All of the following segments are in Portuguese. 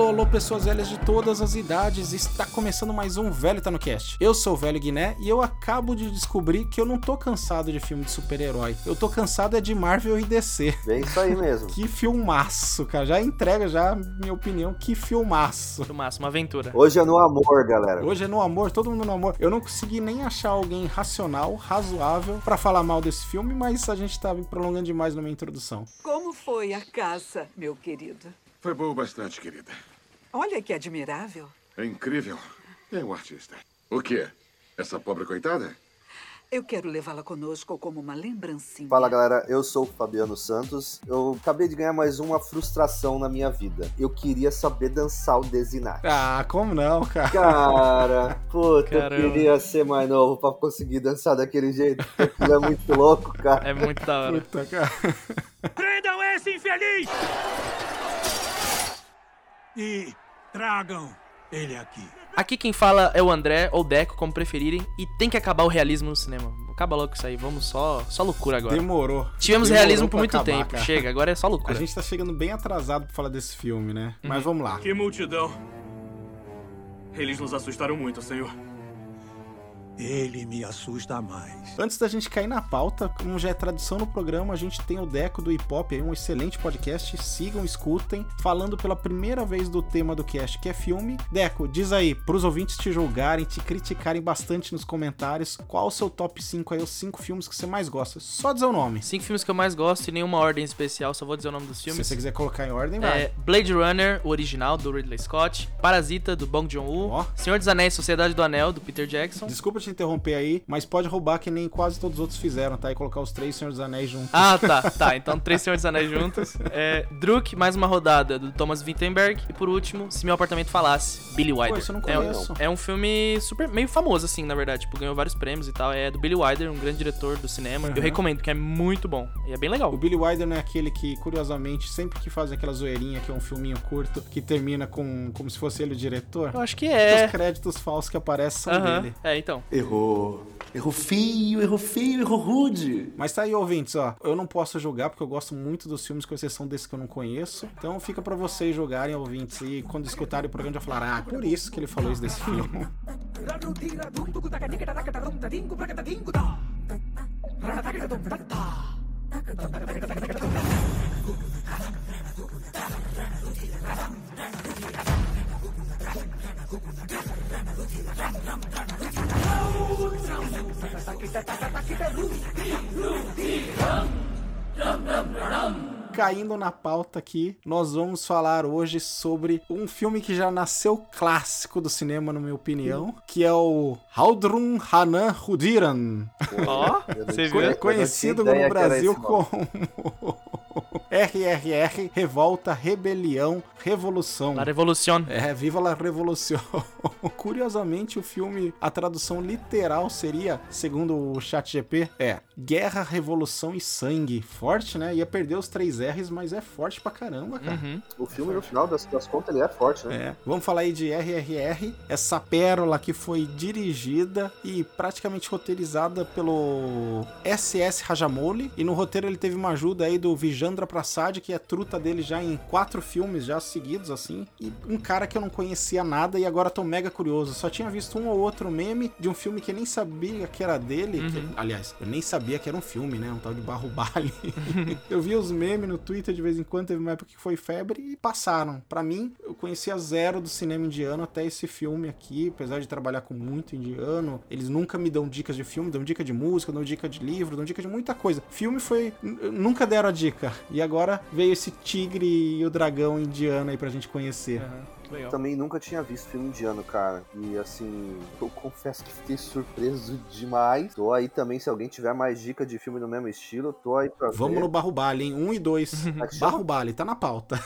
Alô, alô, pessoas velhas de todas as idades. Está começando mais um Velho Tá no Cast. Eu sou o Velho Guiné e eu acabo de descobrir que eu não tô cansado de filme de super-herói. Eu tô cansado é de Marvel e DC. É isso aí mesmo. Que filmaço, cara. Já entrega já minha opinião. Que filmaço. Filmaço, uma aventura. Hoje é no amor, galera. Hoje é no amor, todo mundo no amor. Eu não consegui nem achar alguém racional, razoável pra falar mal desse filme, mas a gente tá prolongando demais na minha introdução. Como foi a caça, meu querido? Foi boa bastante, querida. Olha que admirável. É incrível. É um artista. O quê? Essa pobre coitada? Eu quero levá-la conosco como uma lembrancinha. Fala galera, eu sou o Fabiano Santos. Eu acabei de ganhar mais uma frustração na minha vida. Eu queria saber dançar o Desinart. Ah, como não, cara? Cara, puta, eu Caramba. queria ser mais novo pra conseguir dançar daquele jeito. Aquilo é muito louco, cara. É muito da hora. Puta, cara. Prendam esse infeliz! E tragam ele aqui. Aqui quem fala é o André, ou Deco, como preferirem, e tem que acabar o realismo no cinema. Acaba logo isso aí, vamos só, só loucura agora. Demorou. Tivemos Demorou realismo por muito acabar, tempo, cara. chega, agora é só A loucura. gente tá chegando bem atrasado pra falar desse filme, né? Mas vamos lá. Que multidão! Eles nos assustaram muito, senhor. Ele me assusta mais. Antes da gente cair na pauta, como já é tradição no programa, a gente tem o Deco do Hip Hop aí, um excelente podcast. Sigam, escutem, falando pela primeira vez do tema do cast, que é filme. Deco, diz aí, pros ouvintes te julgarem, te criticarem bastante nos comentários, qual o seu top 5 aí, os 5 filmes que você mais gosta? Só dizer o nome. Cinco filmes que eu mais gosto e nenhuma ordem especial, só vou dizer o nome dos Se filmes. você quiser colocar em ordem, vai. É Blade Runner, o original, do Ridley Scott. Parasita, do Bong Joon-ho. Ó. Senhor dos Anéis, Sociedade do Anel, do Peter Jackson. Desculpa te interromper aí, mas pode roubar que nem quase todos os outros fizeram, tá? E colocar os três Senhor dos Anéis juntos. Ah, tá, tá. Então, três Senhores dos Anéis juntos. É, Druk, mais uma rodada, do Thomas Vinterberg. E por último, Se Meu Apartamento Falasse, Billy Wilder. Pô, esse eu não É um- conheço. É um filme super meio famoso, assim, na verdade. Tipo, ganhou vários prêmios e tal. É do Billy Wilder, um grande diretor do cinema. Eu recomendo, que é muito bom. E é bem legal. O Billy Wilder não é aquele que, curiosamente, sempre que faz aquela zoeirinha, que é um filminho curto, que termina com como se fosse ele o diretor. Eu acho que Os é. créditos falsos que aparecem são Aham. dele. É, então. Errou. Errou feio, errou feio, errou rude. Mas tá aí, ouvintes, ó. Eu não posso julgar porque eu gosto muito dos filmes, com exceção desses que eu não conheço. Então fica pra vocês julgarem, ouvintes, e quando escutarem o programa já falar, ah, por isso que ele falou isso desse filme. Caindo na pauta aqui, nós vamos falar hoje sobre um filme que já nasceu clássico do cinema, na minha opinião, que é o Haldrun Hanan Hudiran. Ó, eu Conhecido no Brasil como RRR, Revolta, Rebelião, Revolução. La Revolution. É, Viva la Revolução. Curiosamente, o filme, a tradução literal seria, segundo o ChatGP, é Guerra, Revolução e Sangue. Forte, né? Ia perder os três R's, mas é forte pra caramba, cara. Uhum. O filme, no final das, das contas, ele é forte, né? É, vamos falar aí de RRR, essa pérola que foi dirigida e praticamente roteirizada pelo SS Rajamouli. E no roteiro ele teve uma ajuda aí do Vijandra Prasad, que é truta dele já em quatro filmes já seguidos, assim. E um cara que eu não conhecia nada e agora tô mega curioso. Só tinha visto um ou outro meme de um filme que eu nem sabia que era dele. que- aliás, eu nem sabia que era um filme, né? Um tal de Barro Bale. eu vi os memes no Twitter de vez em quando, teve uma época que foi febre e passaram. Pra mim, eu conhecia zero do cinema indiano até esse filme aqui, apesar de trabalhar com muito indiano. Eles nunca me dão dicas de filme, dão dica de música, dão dica de livro, dão dica de muita coisa. Filme foi. Nunca deram a dica. E agora veio esse tigre e o dragão indiano aí pra gente conhecer. Aham. Legal. Também nunca tinha visto filme indiano, cara. E assim, eu confesso que fiquei surpreso demais. Tô aí também, se alguém tiver mais dica de filme no mesmo estilo, tô aí pra Vamos ver. no Barro Bale, hein? Um e dois. É chama? Barro Bale, tá na pauta.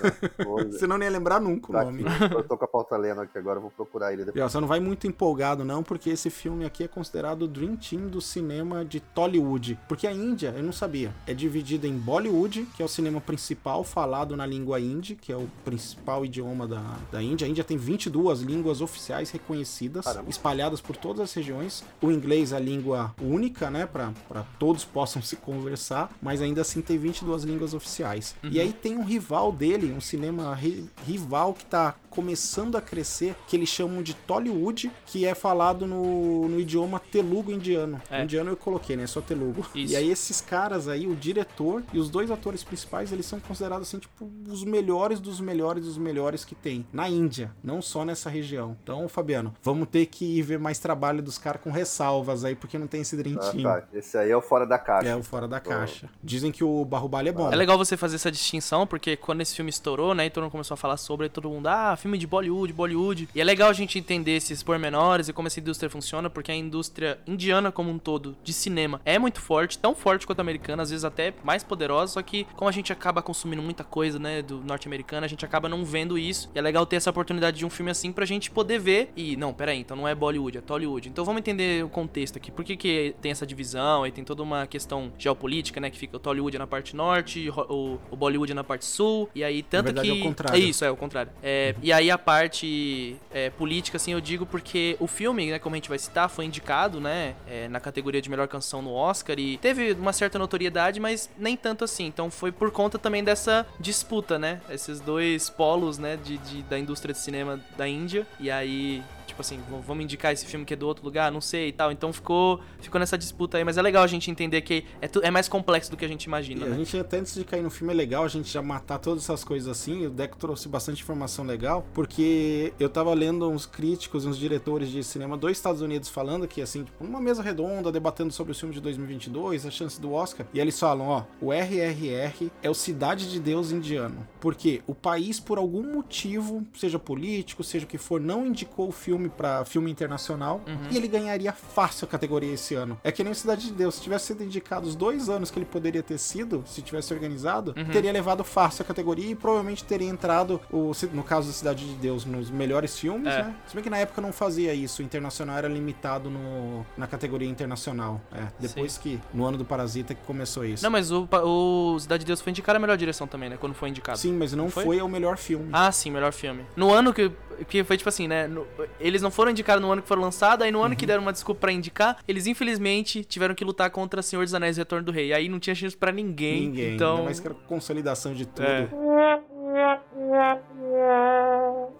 Vou- Senão nem ia lembrar nunca o Tá nome. aqui, eu tô com a pauta lendo aqui agora, vou procurar ele E depois. ó, você não vai muito empolgado não, porque esse filme aqui é considerado o Dream Team do cinema de Tollywood. Porque a Índia, eu não sabia, é dividida em Bollywood, que é o cinema principal falado na língua hindi, que é o principal idioma da, da Índia. Índia. A Índia tem 22 línguas oficiais reconhecidas, Caramba. espalhadas por todas as regiões. O inglês é a língua única, né, para todos possam se conversar, mas ainda assim tem 22 línguas oficiais. E aí tem um rival dele, um cinema ri- rival que tá começando a crescer, que eles chamam de Tollywood, que é falado no, no idioma telugo indiano. É. Indiano eu coloquei, né? Só telugo. Isso. E aí esses caras aí, o diretor e os dois atores principais, eles são considerados assim, tipo, os melhores dos melhores dos melhores que tem na Índia, não só nessa região. Então, Fabiano, vamos ter que ver mais trabalho dos caras com ressalvas aí, porque não tem esse Ah, drentinho. tá. Esse aí é o fora da caixa. É o fora da caixa. Dizem que o Barrubali é bom. É legal você fazer essa distinção, porque quando esse filme estourou, né, e todo mundo começou a falar sobre, aí todo mundo, ah, filme de Bollywood, Bollywood. E é legal a gente entender esses pormenores e como essa indústria funciona, porque a indústria indiana como um todo, de cinema, é muito forte, tão forte quanto a americana, às vezes até mais poderosa, só que como a gente acaba consumindo muita coisa, né, do norte-americano, a gente acaba não vendo isso. E é legal ter essa oportunidade de um filme assim pra gente poder ver e, não, peraí, então não é Bollywood, é Tollywood. Então vamos entender o contexto aqui. Por que que tem essa divisão e tem toda uma questão geopolítica, né, que fica o Tollywood na parte norte, o, o Bollywood na parte sul, e aí tanto verdade, que... é o contrário. É isso, é o contrário. É, E aí a parte é, política, assim, eu digo porque o filme, né, como a gente vai citar, foi indicado, né, é, na categoria de melhor canção no Oscar e teve uma certa notoriedade, mas nem tanto assim. Então foi por conta também dessa disputa, né, esses dois polos, né, de, de- da indústria de cinema da Índia. E aí, tipo assim, vamos indicar esse filme que é do outro lugar, não sei e tal. Então ficou, ficou nessa disputa aí, mas é legal a gente entender que é, é mais complexo do que a gente E imagina, a né? gente, até antes de cair no filme, é legal a gente já matar todas essas coisas assim. O Deco trouxe bastante informação legal, porque eu tava lendo uns críticos, uns diretores de cinema dos Estados Unidos falando que, assim, tipo, numa mesa redonda, debatendo sobre o filme de 2022, a chance do Oscar, e eles falam: ó, o RRR é o Cidade de Deus indiano. Porque o país, por algum motivo, seja político, seja o que for, não indicou o filme pra filme internacional e ele ganharia fácil a categoria esse ano. É que nem Cidade de Deus. Se tivesse sido indicado os dois anos que ele poderia ter sido, se tivesse organizado, teria levado fácil a categoria e provavelmente teria entrado, o, no caso da Cidade de Deus, nos melhores filmes, É. né? Se bem que na época não fazia isso. O internacional era limitado no, na categoria internacional. É, depois que, no ano do Parasita, que começou isso. Não, mas o, o Cidade de Deus foi indicado a melhor direção também, né? Quando foi indicado. Sim, mas não Foi? foi? o melhor filme. Ah, sim, melhor filme. No ano que. Que foi tipo assim, né? no- eles não foram indicados no ano que foram lançados, aí no ano Uhum. que deram uma desculpa pra indicar, eles infelizmente tiveram que lutar contra Senhor dos Anéis e Retorno do Rei. Aí não tinha chance pra ninguém. Ninguém. Então. Ainda mais que era consolidação de tudo. É.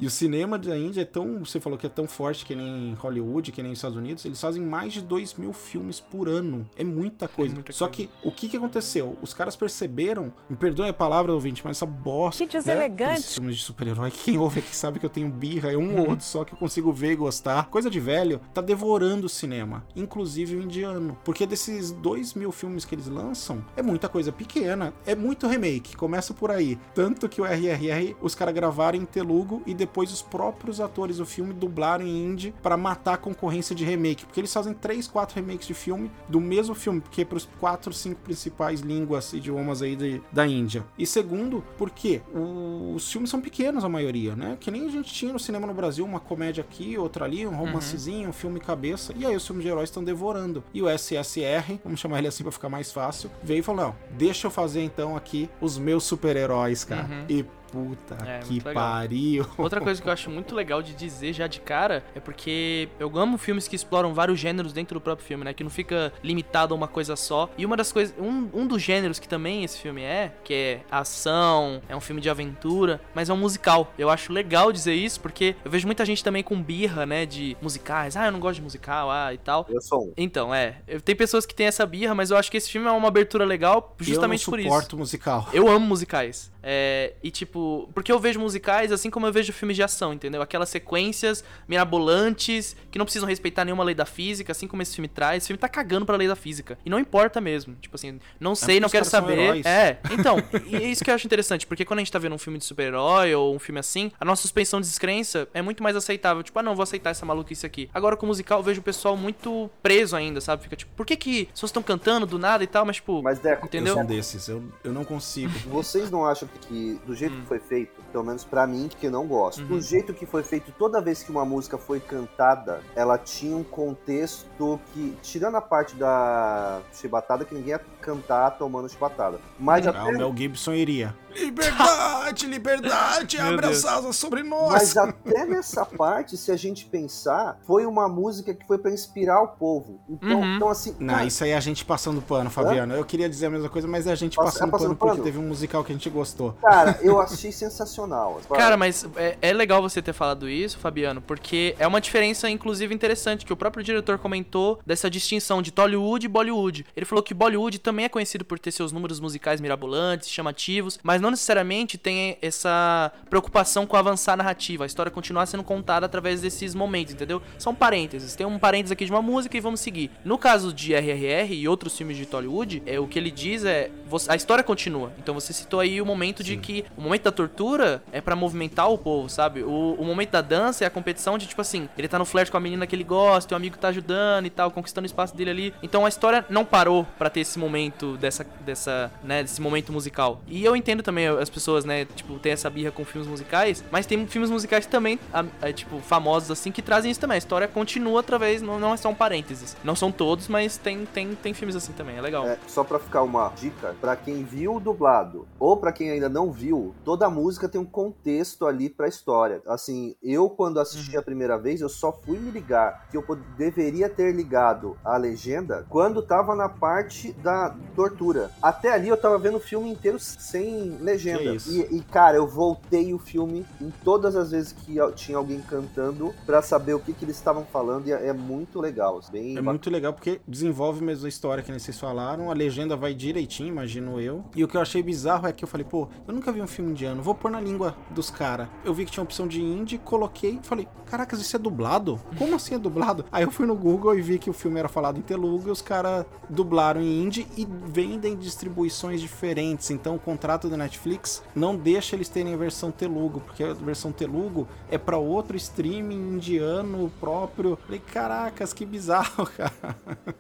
E o cinema da Índia é tão. Você falou que é tão forte que nem Hollywood, que nem os Estados Unidos. Eles fazem mais de 2 mil filmes por ano. É muita coisa. muita Só coisa. que o que, que aconteceu? Os caras perceberam. Me perdoe a palavra, ouvinte, mas essa bosta. Que deselegante. Esses filmes de super-herói. Quem ouve aqui sabe que eu tenho birra. É um ou outro só que eu consigo ver e gostar. Coisa de velho. Tá devorando o cinema. Inclusive o indiano. Porque desses 2 mil filmes que eles lançam, é muita coisa pequena. É muito remake. Começa por aí. Tanto que o RRR, os caras gravaram em Telugu e depois os próprios atores do filme dublaram em hindi pra matar a concorrência de remake. Porque eles fazem 3, 4 remakes de filme do mesmo filme. Porque pros 4, 5 principais línguas, idiomas aí de- da Índia. E segundo, porque os filmes são pequenos a maioria, né? Que nem a gente tinha no cinema no Brasil, uma comédia aqui, outra ali, um romancezinho, um filme cabeça. E aí os filmes de heróis estão devorando. E o SSR, vamos chamar ele assim pra ficar mais fácil, veio e falou: não, deixa eu fazer então aqui os meus super-heróis, cara. E puta É, que pariu. Outra coisa que eu acho muito legal de dizer já de cara é porque eu amo filmes que exploram vários gêneros dentro do próprio filme, né? Que não fica limitado a uma coisa só. E uma das coisas. Um, um dos gêneros que também esse filme é, que é ação, é um filme de aventura, mas é um musical. Eu acho legal dizer isso porque eu vejo muita gente também com birra, né? De musicais. Ah, eu não gosto de musical, ah, e tal. Eu sou um. Então, é. Eu- Tem pessoas que têm essa birra, mas eu acho que esse filme é uma abertura legal justamente eu por não isso. suporto musical. Eu amo musicais. É, e tipo, porque eu vejo musicais assim como eu vejo filmes de ação, entendeu? Aquelas sequências mirabolantes que não precisam respeitar nenhuma lei da física, assim como esse filme traz. Esse filme tá cagando pra lei da física. E não importa mesmo. Tipo assim, não sei, porque não quero saber. É, então, e é isso que eu acho interessante, porque quando a gente tá vendo um filme de super-herói ou um filme assim, a nossa suspensão de descrença é muito mais aceitável. Tipo, ah, não, vou aceitar essa maluquice aqui. Agora com o musical eu vejo o pessoal muito preso ainda, sabe? Fica tipo, por que que vocês estão cantando do nada e tal, mas tipo, Mas, Deco, entendeu? Eu sou um desses, eu, eu não consigo. Vocês não acham que, do jeito que foi feito, pelo menos pra mim, que não gosto, Uhum. do jeito que foi feito, toda vez que uma música foi cantada, ela tinha um contexto que, tirando a parte da chibatada, que ninguém ia cantar tomando chibatada. Mas Ah, até o Mel Gibson iria. Liberdade, liberdade, abre as asas sobre nós. Mas até nessa parte, se a gente pensar, foi uma música que foi pra inspirar o povo. Então, Uhum. então assim, Não, cara, isso aí é a gente passando pano, Fabiano. Eu queria dizer a mesma coisa, mas é a gente Passa- passando, é passando pano porque pano? teve um musical que a gente gostou. cara, eu achei sensacional. Cara, mas é, é legal você ter falado isso, Fabiano, porque é uma diferença, inclusive, interessante, que o próprio diretor comentou dessa distinção de Tollywood e Bollywood. Ele falou que Bollywood também é conhecido por ter seus números musicais mirabolantes, chamativos, mas não necessariamente tem essa preocupação com avançar a narrativa, a história continuar sendo contada através desses momentos, entendeu? São parênteses. Tem um parênteses aqui de uma música e vamos seguir. No caso de RRR e outros filmes de Tollywood, é, o que ele diz é a história continua. Então você citou aí o momento de que o momento da tortura é pra movimentar o povo, sabe? O, o momento da dança é a competição de tipo assim, ele tá no flash com a menina que ele gosta, o amigo tá ajudando e tal, conquistando o espaço dele ali. Então a história não parou pra ter esse momento dessa dessa, né, desse momento musical. E eu entendo também as pessoas, né, tipo, tem essa birra com filmes musicais, mas tem filmes musicais também, a- a, tipo, famosos assim que trazem isso também. A história continua através, não, não é só um parênteses. Não são todos, mas tem tem tem filmes assim também, é legal. É, só pra ficar uma dica, pra quem viu o dublado ou pra quem ainda não viu, toda a música tem um contexto ali pra história. Assim, eu quando assisti a primeira vez, eu só fui me ligar que eu deveria ter ligado a legenda quando tava na parte da tortura. Até ali eu tava vendo o filme inteiro sem legenda. E, e, cara, eu voltei o filme em todas as vezes que tinha alguém cantando pra saber o que, que eles estavam falando e é, é muito legal. Bem É muito legal porque desenvolve mesmo a história que vocês falaram, a legenda vai direitinho, imagino eu. E o que eu achei bizarro é que eu falei, pô, eu nunca vi um filme indiano, vou pôr na língua dos caras. Eu vi que tinha opção de indie, coloquei falei, caracas, isso é dublado? Como assim é dublado? Aí eu fui no Google e vi que o filme era falado em telugu e os caras dublaram em indie e vendem distribuições diferentes. Então o contrato da Netflix não deixa eles terem a versão telugu, porque a versão telugu é pra outro streaming indiano próprio. Falei, caracas, que bizarro, cara.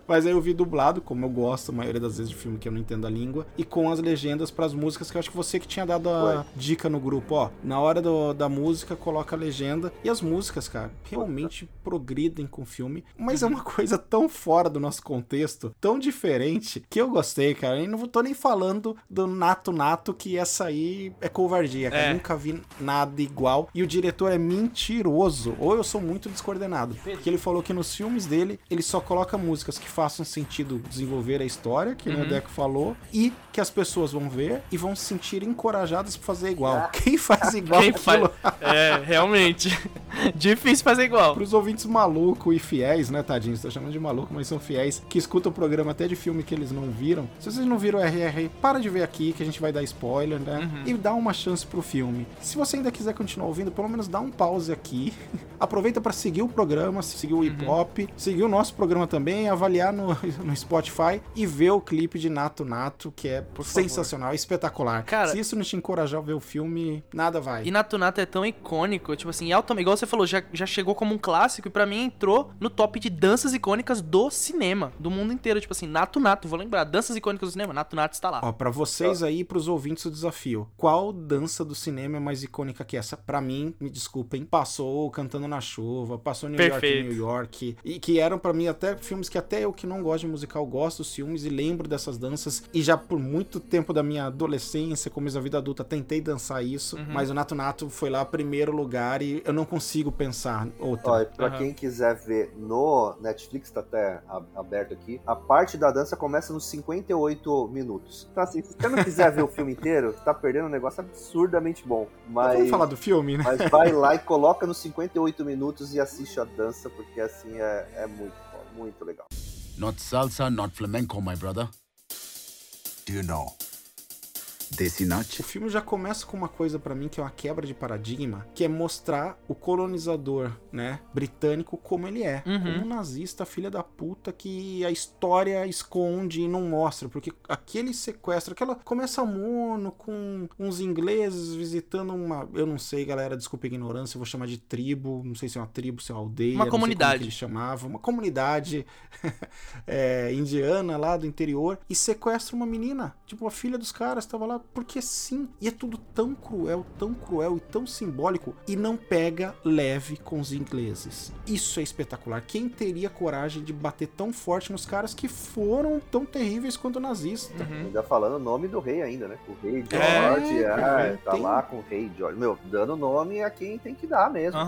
Mas aí eu vi dublado, como eu gosto, a maioria das vezes de filme que eu não entendo a língua, e com as legendas pras músicas, que eu acho que você que tinha dado a dica no grupo, ó. Na hora do- da música, coloca a legenda. E as músicas, cara, realmente progridem com o filme. Mas é uma coisa tão fora do nosso contexto, tão diferente, que eu gostei, cara. E não tô nem falando do Nato Nato, que essa aí é covardia. É. Nunca vi nada igual. E o diretor é mentiroso. Ou eu sou muito descoordenado. Porque ele falou que nos filmes dele, ele só coloca músicas que façam sentido desenvolver a história, que nem o Deco falou, e que as pessoas vão ver e vão se sentir encorajadas pra fazer igual. Quem faz igual Quem faz... aquilo? É, realmente. Difícil fazer igual. Pros ouvintes malucos e fiéis, né, tadinhos? Tô chamando de maluco, mas são fiéis, que escutam o programa até de filme que eles não viram. Se vocês não viram o RR, para de ver aqui, que a gente vai dar spoiler, né? E dá uma chance pro filme. Se você ainda quiser continuar ouvindo, pelo menos dá um pause aqui. Aproveita para seguir o programa, seguir o hip hop, seguir o nosso programa também, avaliar no, no Spotify e ver o clipe de Nato Nato, que é sensacional, espetacular. Cara- Se isso não te encorajar a ver o filme, nada vai. E Nato Nato é tão icônico, tipo assim, alto, igual você falou, já, já chegou como um clássico e pra mim entrou no top de danças icônicas do cinema, do mundo inteiro. Tipo assim, Nato Nato, vou lembrar, danças icônicas do cinema, Nato Nato está lá. Ó, pra vocês aí pros ouvintes o desafio. Qual dança do cinema é mais icônica que essa? Pra mim, me desculpem, passou Cantando na Chuva, passou New York, Perfeito. New York, e que eram pra mim até filmes que até eu que não gosto de musical gosto dos filmes e lembro dessas danças e já por muito tempo da minha adolescência, começo da vida adulta, tentei dançar isso, Uhum. mas o Nato Nato foi lá primeiro lugar e eu não consigo pensar outra. E pra Aham. quem quiser ver no Netflix, tá até aberto aqui, a parte da dança começa nos 58 minutos. Então, assim, se você não quiser ver o filme inteiro, tá perdendo um negócio absurdamente bom. Mas... Vamos falar do filme, né? mas vai lá e coloca nos 58 minutos e assiste a dança, porque assim é, é muito, muito legal. Not salsa, not flamenco, my brother. Do you know? Nut? O filme já começa com uma coisa pra mim que é uma quebra de paradigma, que é mostrar o colonizador, né, britânico como ele é, Uhum. como um nazista filha da puta que a história esconde e não mostra, porque aquele sequestro, aquela começa a mono com uns ingleses visitando uma, eu não sei, galera, desculpa a ignorância, eu vou chamar de tribo, não sei se é uma tribo, se é uma aldeia, Uma comunidade. que eles chamavam, uma comunidade é, indiana lá do interior e sequestra uma menina, tipo a filha dos caras tava lá porque sim. E é tudo tão cruel, tão cruel e tão simbólico e não pega leve com os ingleses. Isso é espetacular. Quem teria coragem de bater tão forte nos caras que foram tão terríveis quanto o nazista? Ainda falando o nome do rei ainda, né? O rei Uhum. É, George, é, cara, tá tem- lá com o rei George. Meu, dando nome a quem tem que dar mesmo.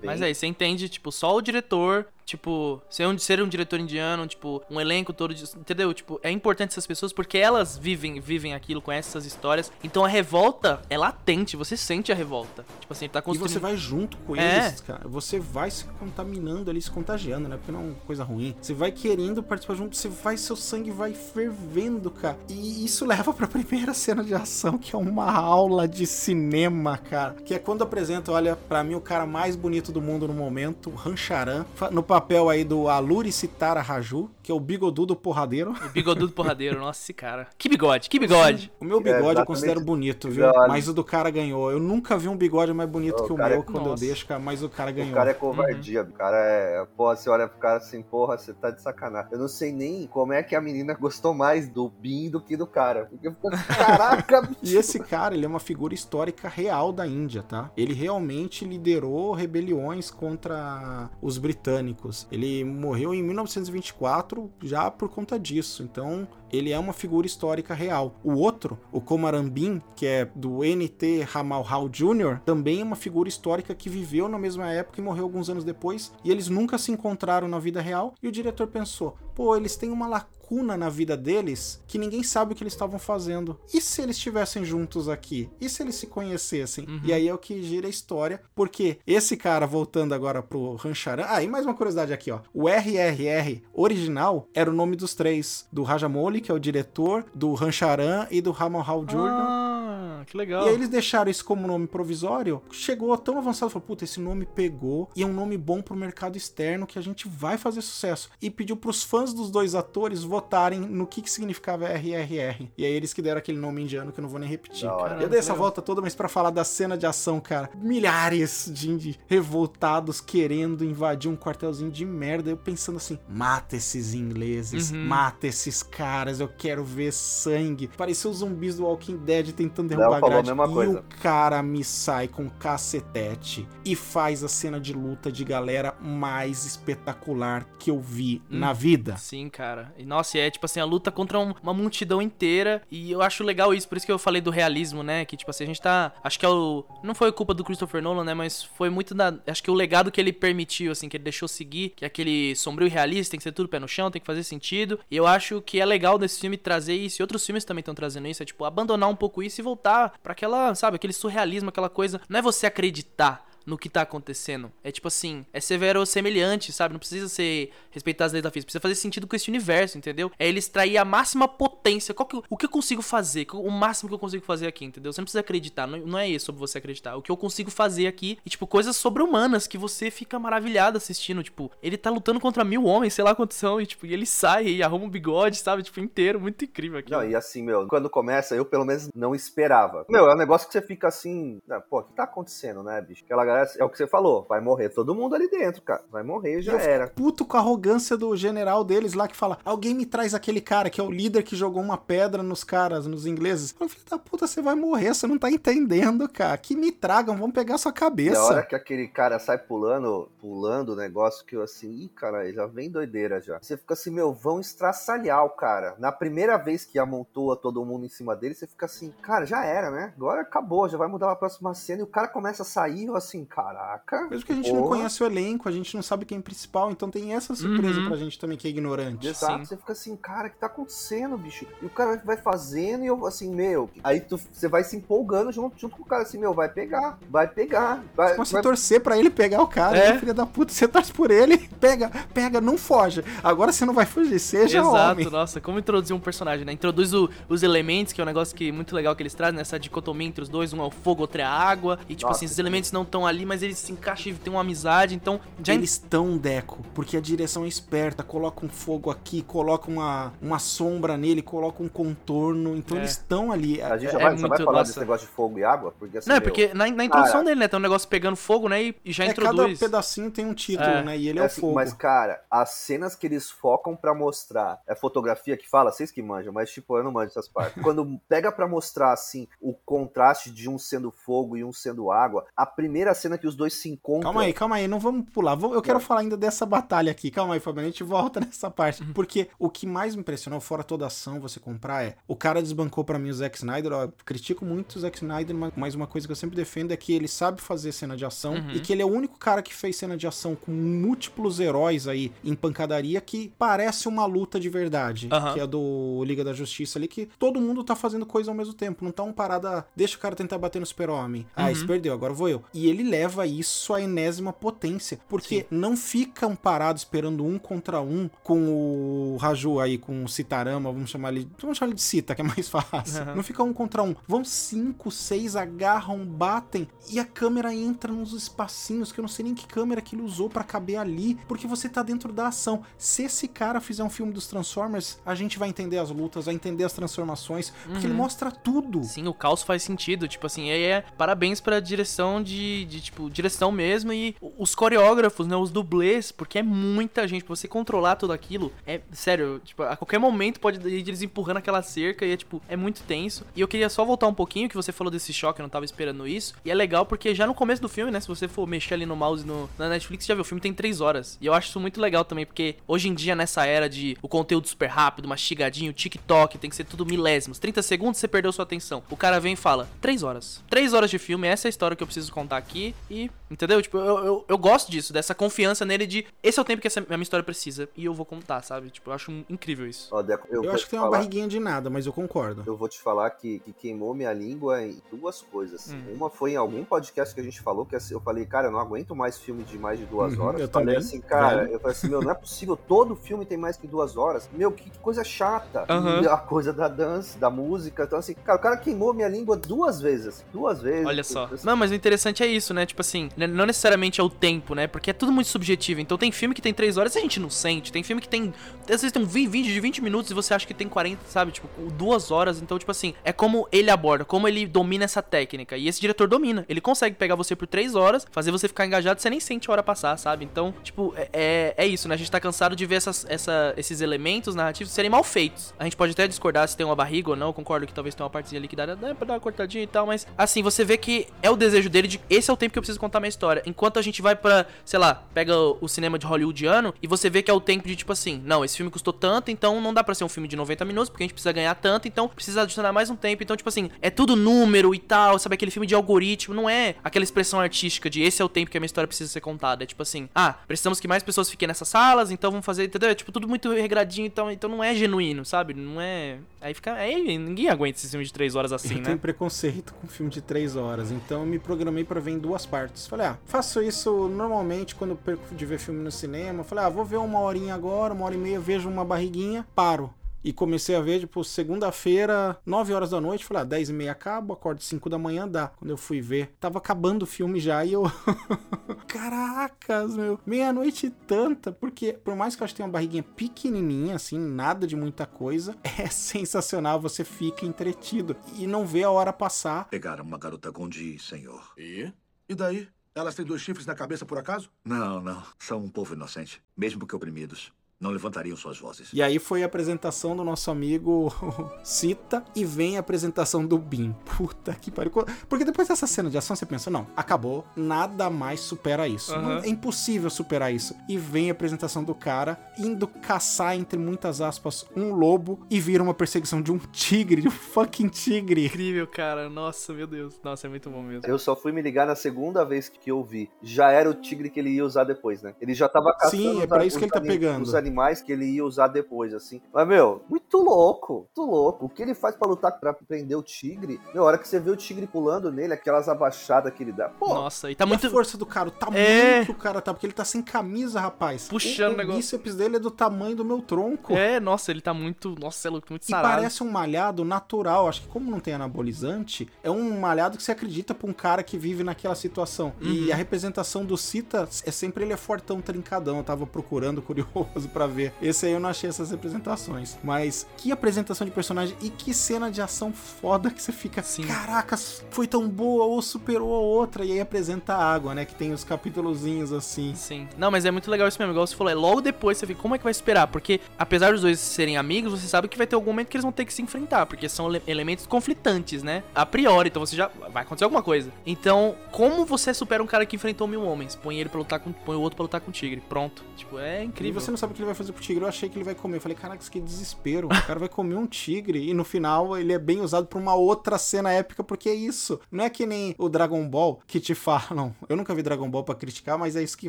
Bem- Mas aí, você entende, tipo, só o diretor, tipo, ser um, ser um diretor indiano, tipo, um elenco todo, de, entendeu? Tipo, é importante essas pessoas porque elas vivem vivem aquilo, conhecem essas histórias. Então a revolta é latente, você sente a revolta. Tipo assim, tá E construindo... você vai junto com É. eles, cara. Você vai se contaminando ali, se contagiando, né? Porque não é uma coisa ruim. Você vai querendo participar junto, você vai, seu sangue vai fervendo, cara. E isso leva pra primeira cena de ação, que é uma aula de cinema, cara. Que é quando apresenta, olha, pra mim, o cara mais bonito do mundo no momento, o Rancharan, no papel aí do Aluri Sitara Raju, que é o bigodudo porradeiro. O bigodudo porradeiro, nossa, esse cara. Que bigode, que bigode. O meu bigode eu exatamente. considero bonito, viu? Bigode. Mas o do cara ganhou. Eu nunca vi um bigode mais bonito O que o é- meu quando eu Nossa. deixo, cara, mas o cara ganhou. O cara é covardia, o cara é. Pô, você olha pro cara assim, porra, você tá de sacanagem. Eu não sei nem como é que a menina gostou mais do Bin do que do cara. Porque ficou, caraca, bicho. E esse cara, ele é uma figura histórica real da Índia, tá? Ele realmente liderou rebeliões contra os britânicos. Ele morreu em 1924 já por conta disso. Então, ele é uma figura histórica real. O outro, o Komarambin, que é do NT Ramalhal Jr., também é uma figura histórica que viveu na mesma época e morreu alguns anos depois. E eles nunca se encontraram na vida real. E o diretor pensou: pô, eles têm uma lacuna na vida deles que ninguém sabe o que eles estavam fazendo. E se eles estivessem juntos aqui? E se eles se conhecessem? E aí é o que gira a história, porque esse cara, voltando agora pro Rancharan. Ah, e mais uma curiosidade aqui, ó. O RRR original era o nome dos três: do Rajamouli, que é o diretor, do Rancharan e do Ramalhal Jordan. Ah, que legal. E aí eles deixaram isso como nome provisório, chegou tão avançado, falou, puta, esse nome pegou e é um nome bom pro mercado externo que a gente vai fazer sucesso. E pediu pros fãs dos dois atores votarem no que, que significava RRR. E aí eles que deram aquele nome indiano que eu não vou nem repetir. Cara, eu dei essa Legal. volta toda, mas pra falar da cena de ação, cara, milhares de revoltados querendo invadir um quartelzinho de merda, eu pensando assim, mata esses ingleses, Uhum. mata esses caras, eu quero ver sangue. Pareceu os zumbis do Walking Dead tentando derrubar a a grade. mesma e coisa. o cara me sai com cacetete e faz a cena de luta de galera mais espetacular que eu vi Hum. na vida. Sim, cara. E nossa, é tipo assim, a luta contra um- uma multidão inteira. E eu acho legal isso, por isso que eu falei do realismo, né? Que tipo assim, a gente tá. Acho que é o. Não foi culpa do Christopher Nolan, né? Mas foi muito da. Acho que o legado que ele permitiu, assim, que ele deixou seguir, que é aquele sombrio e realista, tem que ser tudo pé no chão, tem que fazer sentido. E eu acho que é legal desse filme trazer isso. E outros filmes também estão trazendo isso. É tipo, abandonar um pouco isso e voltar pra aquela, sabe, aquele surrealismo, aquela coisa. Não é você acreditar no que tá acontecendo. É tipo assim, é severo semelhante, sabe? Não precisa ser respeitar as leis da física, precisa fazer sentido com esse universo, entendeu? É ele extrair a máxima potência. Qual que, o que eu consigo fazer? O máximo que eu consigo fazer aqui, entendeu? Você não precisa acreditar, não, não é isso sobre você acreditar. O que eu consigo fazer aqui, e tipo, coisas sobre-humanas que você fica maravilhado assistindo. Tipo, ele tá lutando contra mil homens, sei lá quantos são, e tipo, e ele sai e arruma um bigode, sabe? Tipo, inteiro, muito incrível aqui. Não, e assim, meu, quando começa, eu pelo menos não esperava. Meu, é um negócio que você fica assim, ah, pô, o que tá acontecendo, né, bicho? Aquela galera, é o que você falou, vai morrer todo mundo ali dentro, cara. Vai morrer e já era. puto com a arrogância do general deles lá que fala: alguém me traz aquele cara que é o líder que jogou uma pedra nos caras, nos ingleses. Eu, Filho da puta, você vai morrer, você não tá entendendo, cara. Que me tragam, vão pegar sua cabeça. a hora que aquele cara sai pulando, pulando o negócio, que eu assim, ih, cara, já vem doideira já. Você fica assim, meu, vão estraçalhar o cara. Na primeira vez que amontoa todo mundo em cima dele, você fica assim, cara, já era, né? Agora acabou, já vai mudar pra próxima cena. E o cara começa a sair, eu assim, caraca. Mesmo que a gente não porra. conhece o elenco, a gente não sabe quem é principal, então tem essa surpresa Uhum. pra gente também que é ignorante. Exato, Sim. você fica assim, cara, o que tá acontecendo, bicho? E o cara vai fazendo e eu, assim, meu. Aí tu, você vai se empolgando junto, junto com o cara, assim, meu, vai pegar, vai pegar. Vai, Começa vai... torcer pra ele pegar o cara, É. né, filha da puta. Você torce por ele, pega, pega, não foge. Agora você não vai fugir, seja Exato, homem. nossa, como introduzir um personagem, né? Introduz o- os elementos, que é um negócio que muito legal que eles trazem, nessa dicotomia entre os dois, um é o fogo, outro é a água. E tipo Nossa, assim, esses elementos não estão ali ali, mas eles se encaixam e tem uma amizade, então já Eles estão, Deco, porque a direção é esperta, coloca um fogo aqui, coloca uma, uma sombra nele, coloca um contorno, então É. eles estão ali. A gente já É vai, já vai muito- falar nossa. desse negócio de fogo e água? Porque assim, Não, é porque na, na introdução Cara. dele, né, tem um negócio pegando fogo, né, e, e já É, cada introduz. pedacinho tem um título, É. né? E ele é, É o assim, fogo. mas, cara, as cenas que eles focam pra mostrar. É fotografia que fala, vocês que manjam, mas, tipo, eu não manjo essas partes. Quando pega pra mostrar, assim, o contraste de um sendo fogo e um sendo água, a primeira cena que os dois se encontram. Calma aí, calma aí, não vamos pular. Eu quero Não. falar ainda dessa batalha aqui. Calma aí, Fabiano, a gente volta nessa parte. Uhum. Porque o que mais me impressionou, fora toda a ação você comprar, é o cara desbancou pra mim o Zack Snyder. Ó, eu critico muito o Zack Snyder, mas- uma coisa que eu sempre defendo é que ele sabe fazer cena de ação Uhum. e que ele é o único cara que fez cena de ação com múltiplos heróis aí em pancadaria que parece uma luta de verdade. Aham. Que é do Liga da Justiça ali, que todo mundo tá fazendo coisa ao mesmo tempo. Não tá um parada, deixa o cara tentar bater no super-homem. Ah, Uhum. esse perdeu, agora vou eu. E ele leva isso à enésima potência. Porque não ficam parados esperando um contra um com o Raju aí, com o Citarama, vamos chamar ele. Vamos chamar ele de Cita, que é mais fácil. Aham. Não fica um contra um. Vão cinco, seis, agarram, batem e a câmera entra nos espacinhos que eu não sei nem que câmera que ele usou pra caber ali, porque você tá dentro da ação. Se esse cara fizer um filme dos Transformers, a gente vai entender as lutas, vai entender as transformações, porque ele mostra tudo. Sim, o caos faz sentido. Tipo assim, é, é parabéns pra direção de, de, tipo, direção mesmo e os coreógrafos, né? Os dublês, porque é muita gente. Pra você controlar tudo aquilo, é sério, tipo, a qualquer momento pode ir eles empurrando aquela cerca e é, tipo, é muito tenso. E eu queria só voltar um pouquinho, que você falou desse choque, eu não tava esperando isso. E é legal porque já no começo do filme, né? Se você for mexer ali no mouse no, na Netflix, já viu, o filme tem três horas. E eu acho isso muito legal também, porque hoje em dia, nessa era de o conteúdo super rápido, mastigadinho, TikTok, tem que ser tudo milésimos. 30 segundos, você perdeu sua atenção. O cara vem e fala, três horas. Três horas de filme, essa é a história que eu preciso contar aqui. E, entendeu? Tipo, eu, eu, eu gosto disso, dessa confiança nele de esse é o tempo que essa, a minha história precisa. E eu vou contar, sabe? Tipo, eu acho incrível isso. Ó, Deco, eu, Eu acho que tem uma falar- barriguinha de nada, mas eu concordo. Eu vou te falar que, que queimou minha língua em duas coisas. Hum. Uma foi em algum podcast que a gente falou, que assim, eu falei, cara, eu não aguento mais filme de mais de duas Uhum, horas. eu falei também, assim, cara, velho. eu falei assim, meu, não é possível, todo filme tem mais que duas horas. Meu, que coisa chata. E a coisa da dança, da música. Então, assim, cara, o cara queimou minha língua duas vezes. Duas vezes. Olha só. Assim, Não, mas o interessante é isso, né? Tipo assim, não necessariamente é o tempo, né? Porque é tudo muito subjetivo. Então tem filme que tem 3 horas e a gente não sente. Tem filme que tem. Às vezes tem um vídeo de 20 minutos e você acha que tem 40, sabe? Tipo, duas horas. Então, tipo assim, é como ele aborda, como ele domina essa técnica. E esse diretor domina. Ele consegue pegar você por 3 horas, fazer você ficar engajado você nem sente a hora passar, sabe? Então, tipo, é, é, é isso, né? A gente tá cansado de ver essas, essa, esses elementos narrativos serem mal feitos. A gente pode até discordar se tem uma barriga ou não. Eu concordo que talvez tenha uma partezinha ali que dá, dá pra dar uma cortadinha e tal, mas assim, você vê que é o desejo dele de esse é o tempo que eu preciso contar minha história. Enquanto a gente vai pra, sei lá, pega o, cinema de hollywoodiano e você vê que é o tempo de tipo assim, não, esse filme custou tanto, então não dá pra ser um filme de 90 minutos, porque a gente precisa ganhar tanto, então precisa adicionar mais um tempo. Então, tipo assim, é tudo número e tal, sabe? Aquele filme de algoritmo, não é aquela expressão artística de esse é o tempo que a minha história precisa ser contada. É tipo assim, ah, precisamos que mais pessoas fiquem nessas salas, então vamos fazer, entendeu? É tipo tudo muito regradinho, então, então não é genuíno, sabe? Não é. Aí fica. Aí ninguém aguenta esse filme de 3 horas assim, eu né? tenho preconceito com filme de três horas, então eu me programei pra ver em duas partes. Falei, ah, faço isso normalmente quando eu perco de ver filme no cinema. Falei, ah, vou ver uma horinha agora, uma hora e meia, vejo uma barriguinha, paro. E comecei a ver, tipo, segunda-feira, 9 horas da noite. Falei, ah, 10 e meia acabo, acordo 5 da manhã, dá. Quando eu fui ver, tava acabando o filme já e eu. Caracas, meu. Meia-noite e tanta. Porque, por mais que eu acho que tenha uma barriguinha pequenininha, assim, nada de muita coisa, é sensacional. Você fica entretido e não vê a hora passar. Pegaram uma garota Gondi, senhor. E? E daí? Elas têm dois chifres na cabeça por acaso? Não, não. São um povo inocente. Mesmo que oprimidos. Não levantariam suas vozes. E aí foi a apresentação do nosso amigo Cita e vem a apresentação do Bin. Puta que pariu. Porque depois dessa cena de ação você pensa, não, acabou, nada mais supera isso. Aham. Não- é impossível superar isso. E vem a apresentação do cara indo caçar, entre muitas aspas, um lobo e vira uma perseguição de um tigre, de um fucking tigre. Incrível, cara. Nossa, meu Deus. Nossa, é muito bom mesmo. Eu só fui me ligar na segunda vez que eu vi. Já era o tigre que ele ia usar depois, né? Ele já tava caçando Sim, é pra isso que ele tá pegando. Animais que ele ia usar depois, assim. Mas, meu, muito louco, muito louco. O que ele faz pra lutar, pra prender o tigre? Meu, a hora que você vê o tigre pulando nele, aquelas abaixadas que ele dá. Pô, Nossa, e tá E muito. a força do cara, o tamanho É. que o cara tá, porque ele tá sem camisa, rapaz. Puxando o, o negócio. bíceps dele é do tamanho do meu tronco. É, nossa, ele tá muito. Nossa, é louco, muito E sarado. parece um malhado natural. Acho que como não tem anabolizante, é um malhado que você acredita pra um cara que vive naquela situação. Uhum. E a representação do Cita é sempre ele é fortão, trincadão. Eu tava procurando, curioso pra ver. Esse aí eu não achei essas representações. Mas que apresentação de personagem e que cena de ação foda que você fica. Sim. Caraca, foi tão boa ou superou a outra. E aí apresenta a água, né? Que tem os capítulozinhos assim. Sim. Não, mas é muito legal isso mesmo. Igual você falou, é logo depois você fica, como é que vai esperar? Porque, apesar dos dois serem amigos, você sabe que vai ter algum momento que eles vão ter que se enfrentar, porque são ele- elementos conflitantes, né? A priori, então você já. Vai acontecer alguma coisa. Então, como você supera um cara que enfrentou mil homens? Põe ele pra lutar com. Põe o outro pra lutar com o tigre. Pronto. Tipo, é E incrível. você não sabe o que ele vai fazer com o tigre. Eu achei que ele vai comer. Eu falei, caraca, que desespero. O cara vai comer um tigre. E no final ele é bem usado pra uma outra cena épica, porque é isso. Não é que nem o Dragon Ball que te falam. Eu nunca vi Dragon Ball pra criticar, mas é isso que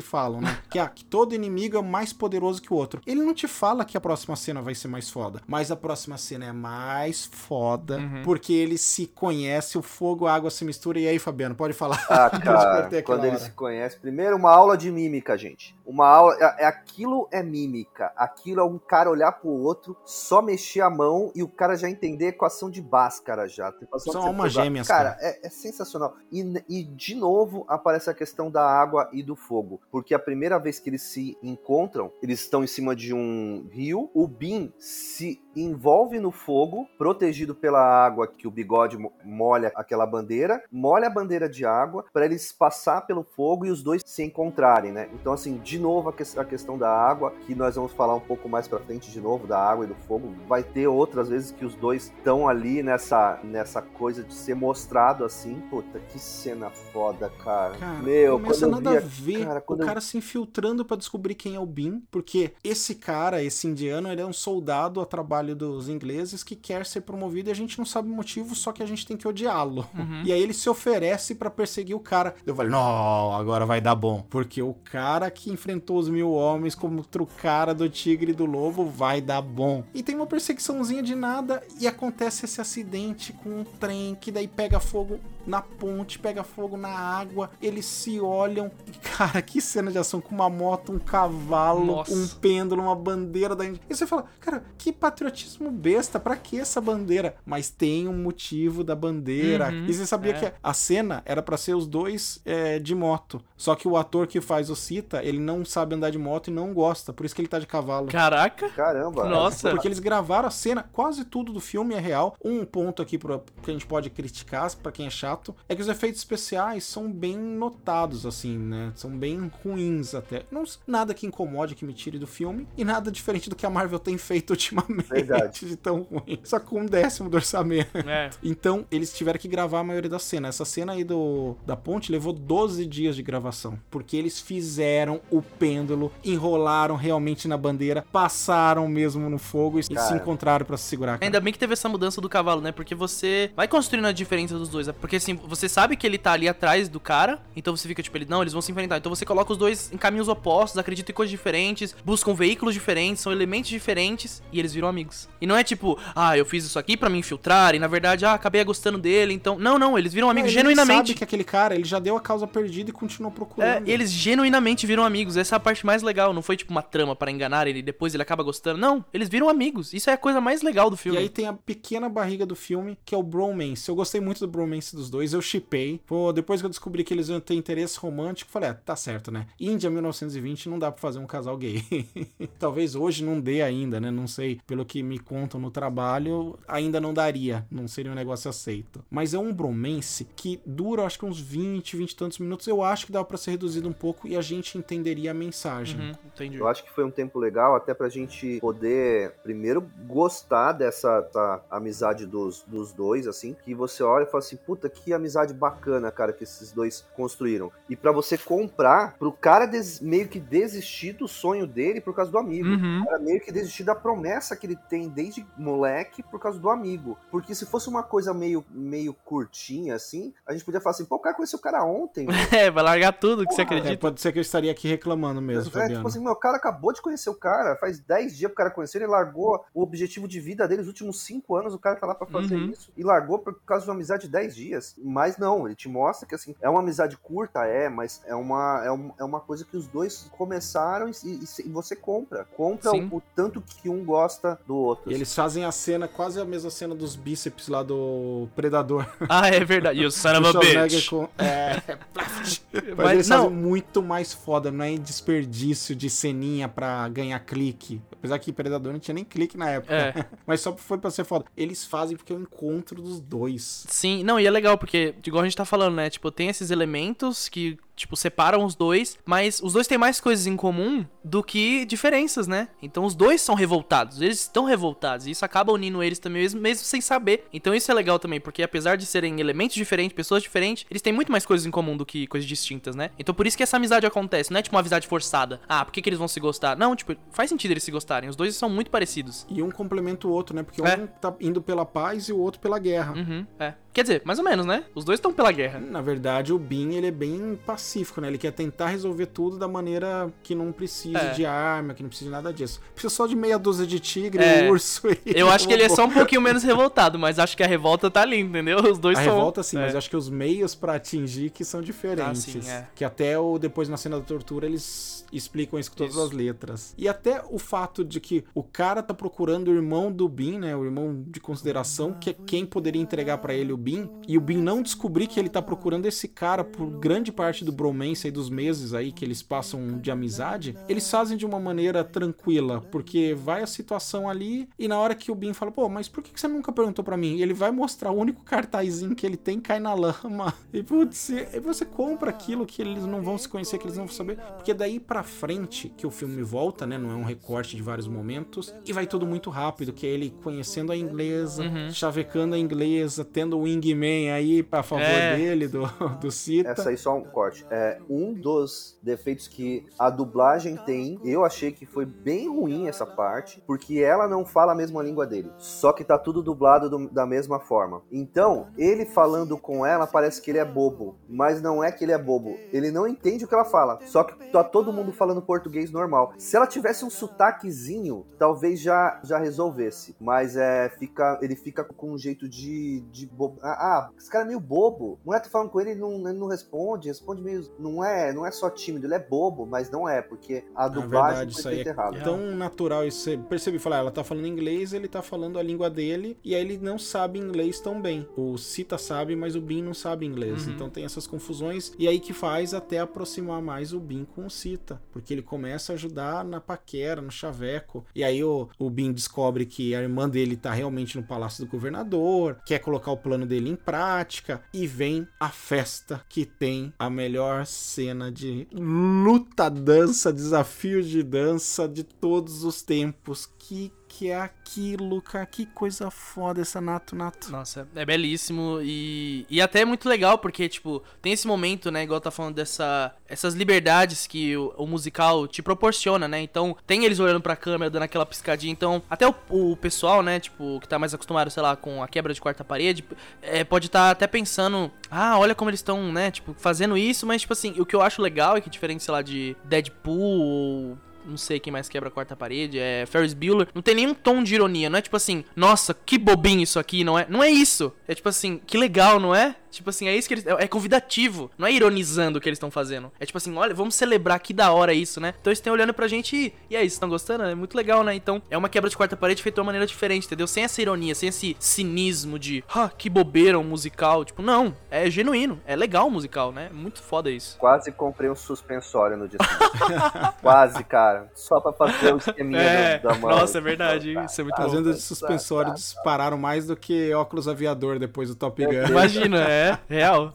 falam, né? Que, ah, que todo inimigo é mais poderoso que o outro. Ele não te fala que a próxima cena vai ser mais foda. Mas a próxima cena é mais foda. Porque ele se conhece, o fogo, a água se mistura. E aí, Fabiano, pode falar. Ah, cara, quando ele hora. se conhece. Primeiro, uma aula de mímica, gente. Uma aula. É, é- aquilo é mímica. Aquilo é um cara olhar pro outro, só mexer a mão e o cara já entender a equação de Bhaskara já. São almas pegar. gêmeas, Cara, é, é sensacional. E, e, de novo aparece a questão da água e do fogo. Porque a primeira vez que eles se encontram, eles estão em cima de um rio. O Bin se envolve no fogo, protegido pela água que o bigode mo- molha aquela bandeira, molha a bandeira de água para eles passar pelo fogo e os dois se encontrarem, né? Então assim, de novo a, que- a questão da água, que nós vamos falar um pouco mais para frente de novo da água e do fogo, vai ter outras vezes que os dois estão ali nessa nessa coisa de ser mostrado assim, puta, que cena foda, cara. Cara, Meu, começa quando eu nada vi a ver cara, o eu- cara se infiltrando pra descobrir quem é o Bin, porque esse cara, esse indiano, ele é um soldado a trabalho dos ingleses que quer ser promovido e a gente não sabe o motivo, só que a gente tem que odiá-lo. Uhum. E aí ele se oferece pra perseguir o cara. Eu falei, não, agora vai dar bom, porque o cara que enfrentou os mil homens contra o cara do tigre e do lobo vai dar bom. E tem uma perseguiçãozinha de nada e acontece esse acidente com um trem que daí pega fogo na ponte, pega fogo na água, eles se olham. E, cara, que cena de ação com uma moto, um cavalo, Nossa. um pêndulo, uma bandeira da Índia. E você fala, cara, que patriotismo besta, pra que essa bandeira? Mas tem um motivo da bandeira. Uhum, e você sabia é. que a cena era pra ser os dois é, de moto. Só que o ator que faz o Cita, ele não sabe andar de moto e não gosta. Por isso que ele tá de cavalo. Caraca. Caramba. Nossa. Porque eles gravaram a cena, quase tudo do filme é real. Um ponto aqui pra, que a gente pode criticar, pra quem é chato, é que os efeitos especiais são bem notados, assim, né? São bem ruins até. Não, nada que incomode, que me tire do filme, e nada diferente do que a Marvel tem feito ultimamente Verdade. de tão ruim. Só com um décimo do orçamento. É. Então, eles tiveram que gravar a maioria da cena. Essa cena aí do, da ponte levou 12 dias de gravação. Porque eles fizeram o pêndulo, enrolaram realmente na bandeira, passaram mesmo no fogo e se Cara. encontraram pra se segurar. cara. Ainda bem que teve essa mudança do cavalo, né? Porque você vai construindo a diferença dos dois. né? Porque assim, você sabe que ele tá ali atrás do cara, então você fica tipo, ele, não, eles vão se enfrentar. Então você coloca os dois em caminhos opostos, acreditam em coisas diferentes, buscam veículos diferentes, são elementos diferentes e eles viram amigos. E não é tipo, ah, eu fiz isso aqui pra me infiltrar e na verdade, ah, acabei gostando dele, então. Não, não, eles viram amigos Ele nem genuinamente. sabe que aquele cara, ele já deu a causa perdida e continuou É, procurando. eles genuinamente viram amigos. Essa é a parte mais legal. Não foi tipo uma trama pra enganar ele e depois ele acaba gostando. Não, eles viram amigos. Isso é a coisa mais legal do E filme. aí tem a pequena barriga do filme, que é o bromance. Eu gostei muito do bromance dos dois, eu chipei. Pô, depois que eu descobri que eles iam ter interesse romântico, falei, ah, tá certo, né? Índia 1920 não dá pra fazer um casal gay. Talvez hoje não dê ainda, né? Não sei. Pelo que me contam no trabalho, ainda não daria. Não seria um negócio aceito. Mas é um bromance que dura, acho que uns 20, 20 e tantos minutos. Eu acho que dá pra ser reduzido um pouco e a gente entenderia a mensagem. Uhum, entendi. Eu acho que foi um tempo legal até pra gente poder, primeiro, gostar dessa essa amizade dos, dos dois, assim, que você olha e fala assim, puta, que amizade bacana, cara, que esses dois construíram. E pra você comprar, pro cara des- meio que desistir do sonho dele por causa do amigo. Uhum. O cara meio que desistir da promessa que ele tem desde moleque por causa do amigo. Porque se fosse uma coisa meio, meio curtinha, assim, a gente podia falar assim, pô, o cara conheceu o cara ontem. É, vai largar tudo que você É, acredita. pode ser que eu estaria aqui reclamando mesmo, É, Fabiano. tipo assim, meu, o cara acabou de conhecer o cara, faz 10 dias pro cara conhecer, ele largou o objetivo de vida dele, os últimos 5 anos, o cara tá lá pra fazer Uhum. isso, e largou por causa de uma amizade de 10 dias. Mas não, ele te mostra que assim, é uma amizade curta, é, mas é uma, é, um- é uma coisa que os dois começaram e, e- e você compra. Compra o, o tanto que um gosta do outro. E eles fazem a cena, quase a mesma cena dos bíceps lá do Predador. Ah, é verdade. You son of O a bitch. com- é, Mas, Mas eles não. fazem muito mais foda, não é desperdício de ceninha pra ganhar clique. Apesar que Predador não tinha nem clique na época. É. Mas só foi pra ser foda. Eles fazem porque é o encontro dos dois. Sim, não, e é legal porque, igual a gente tá falando, né? Tipo, tem esses elementos que, tipo, separam os dois, mas os dois têm mais coisas em comum do que diferenças, né? Então os dois são revoltados, eles estão revoltados, e isso acaba unindo eles também, mesmo, mesmo sem saber. Então isso é legal também, porque apesar de serem elementos diferentes, pessoas diferentes, eles têm muito mais coisas em comum do que coisas distintas, né? Então por isso que essa amizade acontece, não é tipo uma amizade forçada. Ah, por que, que eles vão se gostar? Não, tipo, faz sentido eles se gostarem, os dois são muito parecidos. E um complementa o outro, né? Porque É. um tá indo pela paz e o outro pela guerra. Uhum, é. Quer dizer, mais ou menos, né? Os dois estão pela guerra. Na verdade, o Bin, ele é bem pacífico, né? Ele quer tentar resolver tudo da maneira que não precisa É. de arma, que não precisa de nada disso. Precisa só de meia dúzia de tigre, É. urso e... Eu acho que ele é só um pouquinho menos revoltado, mas acho que a revolta tá ali, entendeu? Os dois A são. revolta sim, é. mas eu acho que os meios pra atingir que são diferentes. Ah, sim, é. Que até o depois na cena da tortura eles explicam isso com todas Isso. as letras. E até o fato de que o cara tá procurando o irmão do Bin, né, o irmão de consideração, que é quem poderia entregar pra ele o Bin, e o Bin não descobrir que ele tá procurando esse cara por grande parte do bromance aí dos meses aí que eles passam de amizade, eles fazem de uma maneira tranquila, porque vai a situação ali e na hora que o Bin fala, pô, mas por que você nunca perguntou pra mim? E ele vai mostrar o único cartazinho que ele tem cai na lama. E putz, e você compra aquilo que eles não vão se conhecer, que eles não vão saber. Porque daí pra frente que o filme volta, né? Não é um recorte de vários momentos. E vai tudo muito rápido, que é ele conhecendo a inglesa, Uhum. chavecando a inglesa, tendo o Wingman aí a favor É. dele, do, do Cita. Essa aí só um corte. É um dos defeitos que a dublagem tem. Eu achei que foi bem ruim essa parte, porque ela não fala a mesma língua dele. Só que tá tudo dublado do- da mesma forma. Então, ele falando com ela parece que ele é bobo, mas não é que ele é bobo. Ele não entende o que ela fala. Só que tá todo mundo falando português normal. Se ela tivesse um sotaquezinho, talvez já já resolvesse. Mas é fica ele fica com um jeito de de bobo. Ah, ah, esse cara é meio bobo. Mulher tá falando com ele, ele não, ele não responde, responde meio. Não é, não é só tímido, ele é bobo, mas não é, porque a Na dublagem verdade, foi feita é errada. tão natural. Isso você percebe, falar, ela tá falando inglês, ele tá falando a língua dele, e aí ele não sabe inglês tão bem. O Cita sabe, mas o Bin não sabe inglês. Uhum. Então tem essas confusões, e aí que faz até aproximar mais o Bin com o Cita. Porque ele começa a ajudar na paquera, no chaveco. E aí o, o Bin descobre que a irmã dele tá realmente no palácio do governador, quer colocar o plano dele em prática, e vem a festa que tem a melhor cena de luta, dança, desafio de dança de todos os tempos. Que que é aquilo, cara? Que coisa foda essa Nato Nato. Nossa, é belíssimo e, e até é muito legal porque, tipo, tem esse momento, né, igual tá falando dessa essas liberdades que o, o musical te proporciona, né? Então, tem eles olhando pra câmera, dando aquela piscadinha. Então, até o, o pessoal, né, tipo, que tá mais acostumado, sei lá, com a quebra de quarta parede, é, pode estar tá até pensando, ah, olha como eles estão, né, tipo, fazendo isso, mas, tipo assim, o que eu acho legal é que, diferente, sei lá, de Deadpool ou não sei quem mais quebra a quarta parede, é Ferris Bueller, não tem nenhum tom de ironia, não é tipo assim, nossa, que bobinho isso aqui, não é? Não é isso. É tipo assim, que legal, não é? Tipo assim, é isso que eles. É convidativo. Não é ironizando o que eles estão fazendo. É tipo assim, olha, vamos celebrar que da hora isso, né? Então eles estão olhando pra gente e. E aí, vocês estão gostando? É muito legal, né? Então, é uma quebra de quarta parede feita de uma maneira diferente, entendeu? Sem essa ironia, sem esse cinismo de, ah, que bobeira um musical. Tipo, não. É genuíno. É legal o musical, né? Muito foda isso. Quase comprei um suspensório no seguinte. Quase, cara. Só pra fazer o esqueminha É, da mão. nossa, é verdade. Isso é muito As bom. vendas de suspensório dispararam mais do que óculos aviador depois do Top Gun. Imagina, é. Real.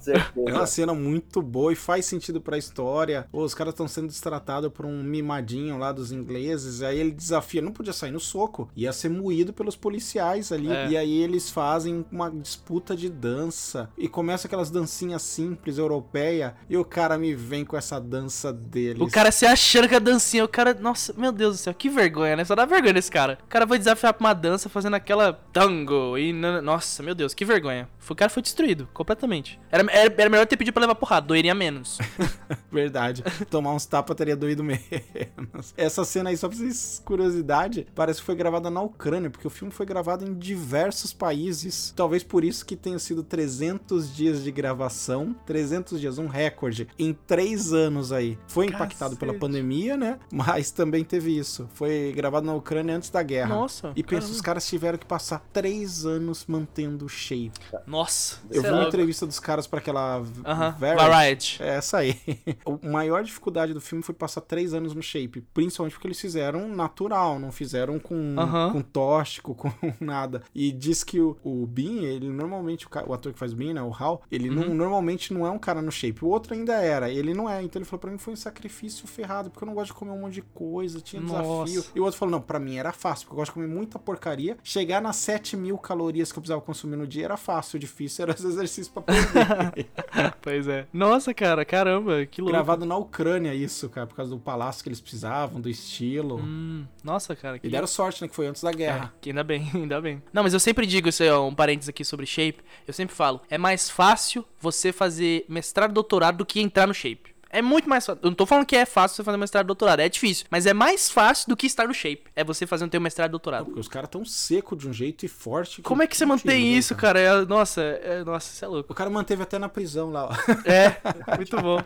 É uma cena muito boa e faz sentido pra história. Os caras estão sendo destratados por um mimadinho lá dos ingleses. Aí ele desafia, não podia sair no soco, ia ser moído pelos policiais ali. É. E aí eles fazem uma disputa de dança. E começa aquelas dancinhas simples, europeia. E o cara me vem com essa dança deles. O cara se achando que a dancinha, o cara. Nossa, meu Deus do céu, que vergonha, né? Só dá vergonha desse cara. O cara foi desafiar pra uma dança fazendo aquela tango. E. Nossa, meu Deus, que vergonha. O cara foi destruído, completamente. Era, era, era melhor ter pedido pra levar porrada, doeria menos. Verdade. Tomar uns tapas teria doído menos. Essa cena aí, só pra vocês curiosidade, parece que foi gravada na Ucrânia, porque o filme foi gravado em diversos países. Talvez por isso que tenha sido 300 dias de gravação. 300 dias, um recorde. Em três anos aí. Foi impactado pela pandemia, né? Mas também teve isso. Foi gravado na Ucrânia antes da guerra. Nossa. E pensa, os caras tiveram que passar três anos mantendo o shape. Nossa. Eu vi é uma entrevista dos caras pra aquela Aham, Variety. Variety. É essa aí. A maior dificuldade do filme foi passar três anos no shape. Principalmente porque eles fizeram natural, não fizeram com, Aham. com tóxico, com nada. E diz que o, o Bean, ele normalmente, o, o ator que faz Bean, né, o Hal, ele Uhum. não, normalmente não é um cara no shape. O outro ainda era, ele não é. Então ele falou pra mim foi um sacrifício ferrado, porque eu não gosto de comer um monte de coisa, tinha Nossa. desafio. E o outro falou, não, pra mim era fácil, porque eu gosto de comer muita porcaria. Chegar nas 7 mil calorias que eu precisava consumir no dia era fácil, o difícil era os exercícios pra perder. Pois é. Nossa, cara, caramba, que louco. Gravado na Ucrânia isso, cara, por causa do palácio que eles precisavam, do estilo. Hum, nossa, cara. Que... E deram sorte, né, que foi antes da É, guerra. que ainda bem, ainda bem. Não, mas eu sempre digo isso aí, ó, um parênteses aqui sobre shape. Eu sempre falo, é mais fácil você fazer mestrado e doutorado do que entrar no shape. É muito mais fácil. Eu não tô falando que é fácil você fazer mestrado e doutorado, é difícil. Mas é mais fácil do que estar no shape. É você fazer um teu mestrado e doutorado. Porque os caras tão seco de um jeito e forte. Como é que você mantém né, isso, cara? É- nossa, é, nossa, você é louco. O cara manteve até na prisão lá, ó. É, muito bom.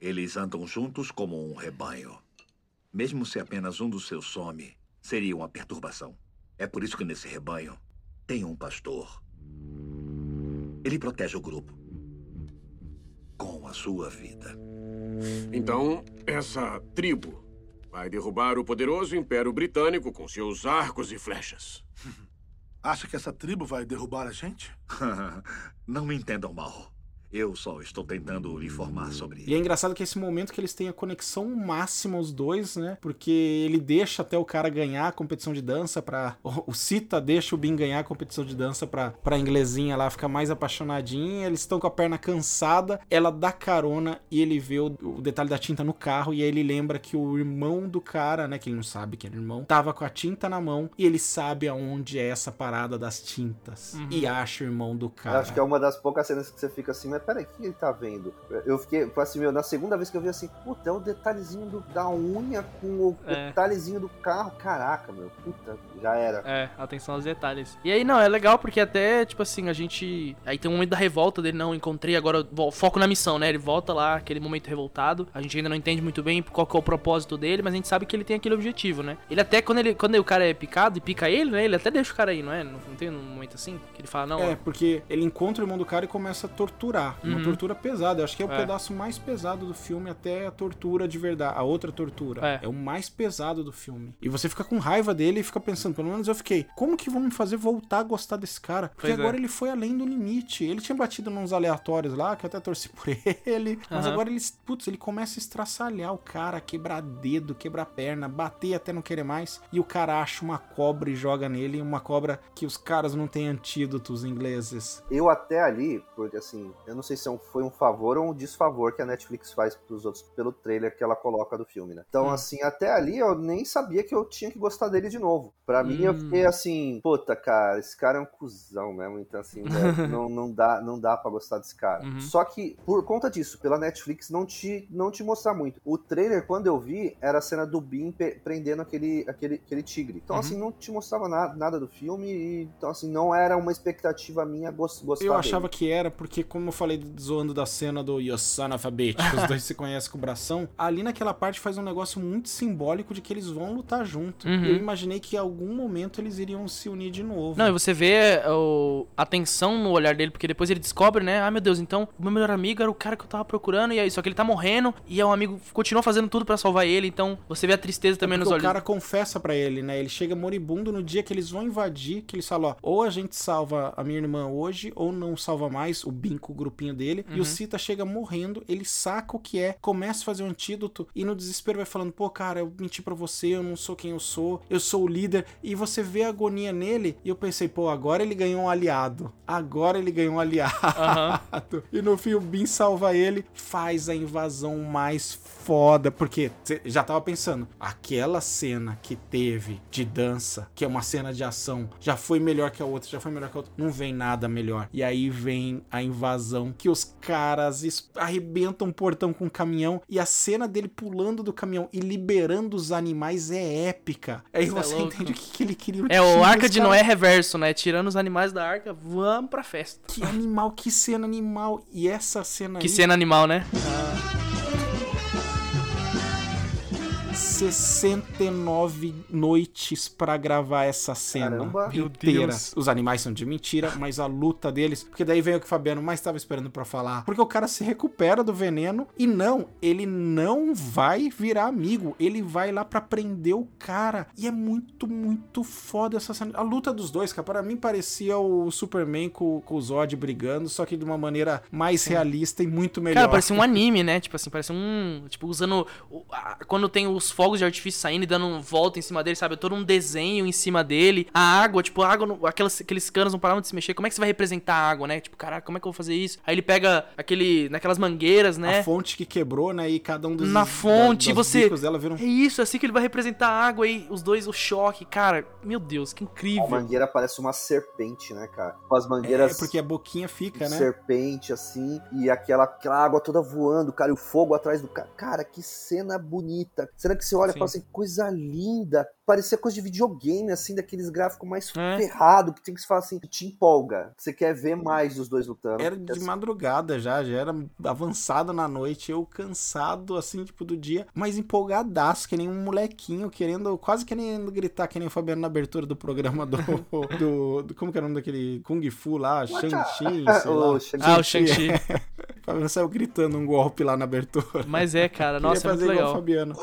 Eles andam juntos como um rebanho. Mesmo se apenas um dos seus some, seria uma perturbação. É por isso que nesse rebanho tem um pastor. Ele protege o grupo com a sua vida. Então, essa tribo vai derrubar o poderoso Império Britânico com seus arcos e flechas. Acha que essa tribo vai derrubar a gente? Não me entendam mal. Eu só estou tentando lhe informar sobre E é engraçado que esse momento que eles têm a conexão máxima os dois, né? Porque ele deixa até o cara ganhar a competição de dança pra... O Cita deixa o Bin ganhar a competição de dança pra, pra inglesinha lá ficar mais apaixonadinha. Eles estão com a perna cansada, ela dá carona e ele vê o, o detalhe da tinta no carro e aí ele lembra que o irmão do cara, né? Que ele não sabe que era irmão, tava com a tinta na mão e ele sabe aonde é essa parada das tintas. E acha o irmão do cara. Acho que é uma das poucas cenas que você fica assim, mas peraí, o que ele tá vendo? Eu fiquei, foi assim, meu, na segunda vez que eu vi assim, puta, é o detalhezinho do- da unha com o É. detalhezinho do carro. Caraca, meu, puta, já era. É, atenção aos detalhes. E aí, não, é legal porque até, tipo assim, a gente. Aí tem um momento da revolta dele, não, encontrei, agora foco na missão, né? Ele volta lá, aquele momento revoltado. A gente ainda não entende muito bem qual que é o propósito dele, mas a gente sabe que ele tem aquele objetivo, né? Ele até, quando, ele, quando o cara é picado e pica ele, né? Ele até deixa o cara aí, não é? Não, não tem um momento assim? Que ele fala, não. É, porque ele encontra o irmão do cara e começa a torturar. Uma Uhum. tortura pesada. Eu acho que é o É. pedaço mais pesado do filme, até a tortura de verdade. A outra tortura. É. o mais pesado do filme. E você fica com raiva dele e fica pensando, pelo menos eu fiquei, como que vão me fazer voltar a gostar desse cara? Porque Pois é. agora ele foi além do limite. Ele tinha batido nos aleatórios lá, que eu até torci por ele. Mas Aham. agora ele, putz, ele começa a estraçalhar o cara, quebrar dedo, quebrar perna, bater até não querer mais. E o cara acha uma cobra e joga nele. Uma cobra que os caras não têm antídotos ingleses. Eu até ali, porque assim, eu não sei se foi um favor ou um desfavor que a Netflix faz pros outros pelo trailer que ela coloca do filme, né? Então, Hum. assim, até ali eu nem sabia que eu tinha que gostar dele de novo. Pra mim, eu Hum. fiquei assim, puta, cara, esse cara é um cuzão mesmo, então assim, velho, não, não dá, não dá para gostar desse cara. Uhum. Só que, por conta disso, pela Netflix não te, não te mostrar muito. O trailer, quando eu vi, era a cena do pe- prendendo aquele, aquele, aquele tigre. Então, Uhum. assim, não te mostrava nada, nada do filme, e, então, assim, não era uma expectativa minha gos- gostar Eu dele. achava que era, porque como eu falei zoando da cena do You Son of a Bitch, que os dois se conhecem com o bração, ali naquela parte faz um negócio muito simbólico de que eles vão lutar junto. Uhum. Eu imaginei que em algum momento eles iriam se unir de novo. Não, e você vê o, a tensão no olhar dele, porque depois ele descobre, né? Ah, meu Deus, então o meu melhor amigo era o cara que eu tava procurando, e aí, só que ele tá morrendo, e é um amigo continua fazendo tudo pra salvar ele, então você vê a tristeza também nos Porque olhos. o cara confessa pra ele, né? Ele chega moribundo no dia que eles vão invadir, que eles falam, ó, ou a gente salva a minha irmã hoje, ou não salva mais o binco corpinho dele, e o Sita chega morrendo, ele saca o que é, começa a fazer um antídoto, e no desespero vai falando, pô, cara, eu menti pra você, eu não sou quem eu sou, eu sou o líder, e você vê a agonia nele, e eu pensei, pô, agora ele ganhou um aliado, agora ele ganhou um aliado. E no fim o Bin salva ele, faz a invasão mais foda, porque já tava pensando, aquela cena que teve de dança, que é uma cena de ação, já foi melhor que a outra, já foi melhor que a outra, não vem nada melhor. E aí vem a invasão, que os caras arrebentam um portão com o caminhão, e a cena dele pulando do caminhão e liberando os animais é épica. Aí Cê é você louco. entende o que, que ele queria. É o Arca de Noé reverso, né? Tirando os animais da arca, vamos pra festa. Que animal, que cena animal. E essa cena Que aí... cena animal, né? 69 noites pra gravar essa cena Caramba. Meu inteira. Deus. Os animais são de mentira, mas a luta deles. Porque daí vem o que o Fabiano mais estava esperando pra falar. Porque o cara se recupera do veneno e não, ele não vai virar amigo. Ele vai lá pra prender o cara. E é muito, muito foda essa cena. A luta dos dois, cara, pra mim parecia o Superman com, com o Zod brigando, só que de uma maneira mais realista e muito melhor. Cara, parece um anime, né? Tipo assim, parece um. Tipo, usando. Quando tem os fogos de artifício saindo e dando volta em cima dele, sabe? Todo um desenho em cima dele. A água, tipo, a água. não- Aquelas, aqueles canos não paravam de se mexer. Como é que você vai representar a água, né? Tipo, caraca, como é que eu vou fazer isso? Aí ele pega aquele. naquelas mangueiras, né? A fonte que quebrou, né? E cada um dos Na fonte, da, você- dela vira um É isso, é assim que ele vai representar a água e os dois, o choque. Cara, meu Deus, que A incrível. mangueira parece uma serpente, né, cara? Com as É, mangueiras porque a boquinha fica, né? serpente, assim, e aquela, aquela água toda voando, cara, e o fogo atrás do cara. Cara, que cena bonita. Cena que você olha e fala assim, coisa linda. Parecia coisa de videogame, assim, daqueles gráficos mais É. ferrado, que tem que se falar assim, te empolga. Você quer ver mais dos dois lutando. Era de assim, madrugada já, já era avançado na noite, eu cansado, assim, tipo, do dia, mas empolgadaço, que nem um molequinho, querendo, quase querendo gritar, que nem o Fabiano na abertura do programa do, do, do- como que era o nome daquele Kung Fu lá, Shang-Chi, sei lá. Ô, Shang-Chi. Ah, o Shang-Chi. O Fabiano saiu gritando um golpe lá na abertura. Mas é, cara, Queria nossa, é muito legal. Fabiano.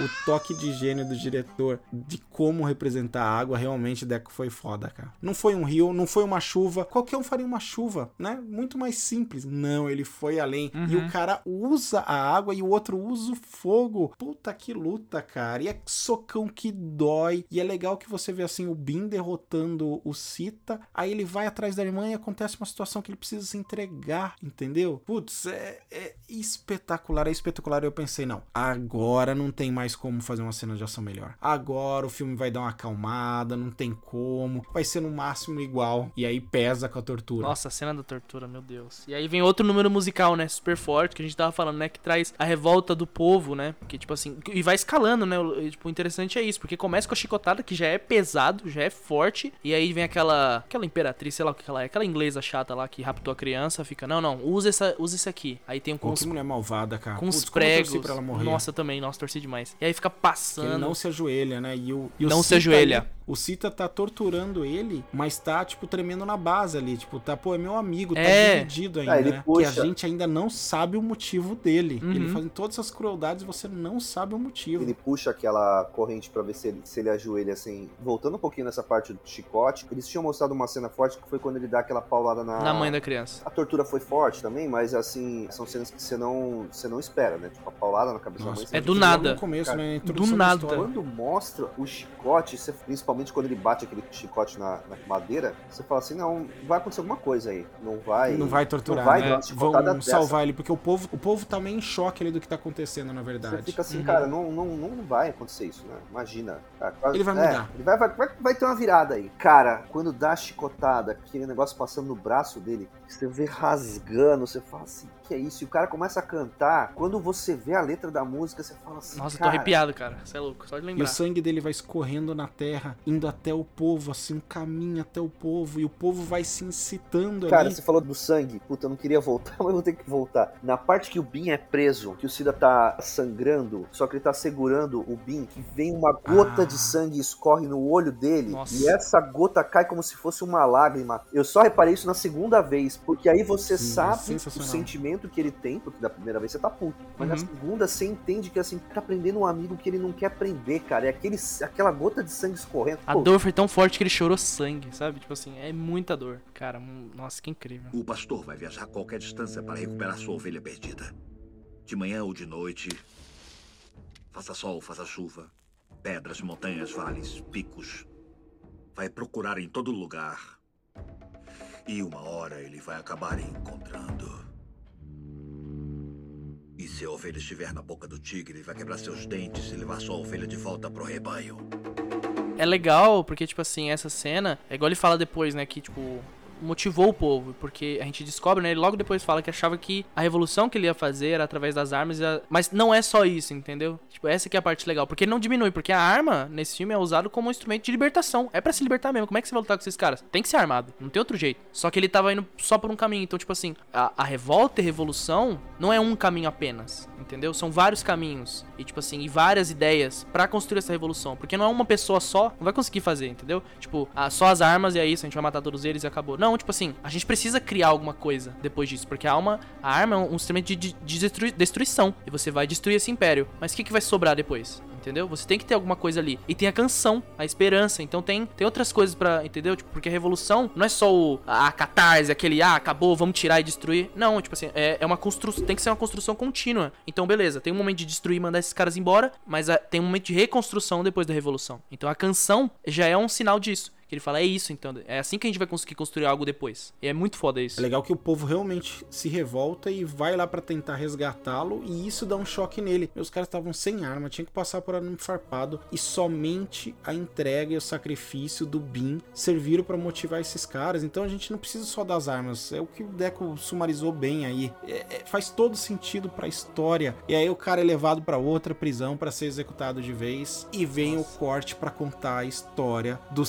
O toque de gênio do diretor de como representar a água realmente Deco foi foda, cara. Não foi um rio, não foi uma chuva. Qualquer um faria uma chuva, né? Muito mais simples. Não, ele foi além. E Uhum. o cara usa a água e o outro usa o fogo. Puta que luta, cara. E é socão que dói. E é legal que você vê assim o Bin derrotando o Sita. Aí ele vai atrás da irmã e acontece uma situação que ele precisa se entregar, entendeu? Putz, é, é espetacular, é espetacular. Eu pensei, não, agora não tem mais como fazer uma cena de ação melhor. Agora o filme vai dar uma acalmada, não tem como. Vai ser no máximo igual. E aí pesa com a tortura. Nossa, a cena da tortura, meu Deus. E aí vem outro número musical, né? Super forte, que a gente tava falando, né? Que traz a revolta do povo, né? Que, tipo assim, e vai escalando, né? o- e, Tipo, o interessante é isso, porque começa com a chicotada, que já é pesado, já é forte. E aí vem aquela. Aquela imperatriz, sei lá o que ela é, aquela inglesa chata lá que raptou a criança, fica, não, não, usa, essa, usa esse aqui. Aí tem um com Pô, que mulher malvada, cara. com os pregos. pra ela morrer. Nossa, também, nossa, torci demais. E aí fica passando. Não se ajoelha, né? E o, e o Não se Sita ajoelha. O Cita tá torturando ele, mas tá, tipo, tremendo na base ali. Tipo, tá, pô, é meu amigo, tá É. dividido ainda, Ah, ele né? puxa. Que a gente ainda não sabe o motivo dele. Uhum. Ele faz todas essas crueldades você não sabe o motivo. Ele puxa aquela corrente pra ver se ele, se ele ajoelha assim. Voltando um pouquinho nessa parte do chicote, eles tinham mostrado uma cena forte que foi quando ele dá aquela paulada na. Na mãe da criança. A tortura foi forte também, mas assim, são cenas que você não, você não espera, né? Tipo, a paulada na cabeça da mãe. Nossa, É do nada. No começo, Cara, né? do nada. Quando mostra o chicote, você- principalmente quando ele bate aquele chicote na, na madeira, você fala assim, não, vai acontecer alguma coisa aí. Não vai. Não vai torturar, não vai né? Vão dessa. salvar ele, porque o povo, o povo tá meio em choque ali do que tá acontecendo, na verdade. Você fica assim, Uhum. cara, não, não, não vai acontecer isso, né? Imagina. Cara, quase- Ele vai é, mudar. ele vai, vai, vai, vai ter uma virada aí. Cara, quando dá a chicotada, aquele negócio passando no braço dele, você vê rasgando, você fala assim, que é isso? E o cara começa a cantar. Quando você vê a letra da música, você fala assim, Nossa, eu tô cara, arrepiado, cara. Você é louco, só de E o lembrar. sangue dele vai escorrendo na terra, indo até o povo, assim, um caminho até o povo, e o povo vai se incitando Cara, ali. você falou do sangue. Puta, eu não queria voltar, mas eu vou ter que voltar. Na parte que o Bin é preso, que o Cida tá sangrando, só que ele tá segurando o Bin, que vem uma gota Ah. de sangue e escorre no olho dele. Nossa. E essa gota cai como se fosse uma lágrima. Eu só reparei isso na segunda vez. Porque aí você Sim, é sabe o sensacional. sentimento que ele tem, porque da primeira vez você tá puto. Mas na Uhum. segunda você entende que assim, tá prendendo um amigo que ele não quer prender, cara. É aquele, aquela gota de sangue escorrendo. A Pô, dor foi tão forte que ele chorou sangue, sabe? Tipo assim, é muita dor. Cara, nossa, que incrível. O pastor vai viajar a qualquer distância para recuperar sua ovelha perdida. De manhã ou de noite. Faça sol, faça chuva. Pedras, montanhas, vales, picos. Vai procurar em todo lugar. E uma hora ele vai acabar encontrando. E se a ovelha estiver na boca do tigre, ele vai quebrar seus dentes e levar sua ovelha de volta pro rebanho. É legal, porque, tipo assim, essa cena, é igual ele fala depois, né, que, tipo, motivou o povo, porque a gente descobre, né, ele logo depois fala que achava que a revolução que ele ia fazer era através das armas, a- mas não é só isso, entendeu? Tipo, essa que é a parte legal, porque ele não diminui, porque a arma nesse filme é usado como um instrumento de libertação, é pra se libertar mesmo, como é que você vai lutar com esses caras? Tem que ser armado, não tem outro jeito. Só que ele tava indo só por um caminho, então, tipo assim, a, a revolta e revolução não é um caminho apenas, entendeu? São vários caminhos, e tipo assim, e várias ideias pra construir essa revolução, porque não é uma pessoa só, não vai conseguir fazer, entendeu? Tipo, ah, só as armas e é isso, a gente vai matar todos eles e acabou. Não, tipo assim, a gente precisa criar alguma coisa depois disso, porque a alma, a arma é um instrumento de, de- de destrui- destruição, e você vai destruir esse império. Mas o que, que vai sobrar depois? Entendeu? Você tem que ter alguma coisa ali. E tem a canção, a esperança. Então tem, tem outras coisas pra. Entendeu? Tipo, porque a revolução não é só o, a catarse, aquele, ah, acabou, vamos tirar e destruir. Não, tipo assim, é, é uma construção. Tem que ser uma construção contínua. Então, beleza, tem um momento de destruir mandar esses caras embora, mas ah, tem um momento de reconstrução depois da revolução. Então a canção já é um sinal disso. Que ele fala, é isso então. É assim que a gente vai conseguir construir algo depois. E é muito foda isso. É legal que o povo realmente se revolta e vai lá pra tentar resgatá-lo e isso dá um choque nele. Os caras estavam sem arma, tinha que passar por arame farpado e somente a entrega e o sacrifício do Bin serviram pra motivar esses caras. Então a gente não precisa só das armas. É o que o Deco sumarizou bem aí. É- é- faz todo sentido pra história. E aí o cara é levado pra outra prisão pra ser executado de vez e vem o corte pra contar a história do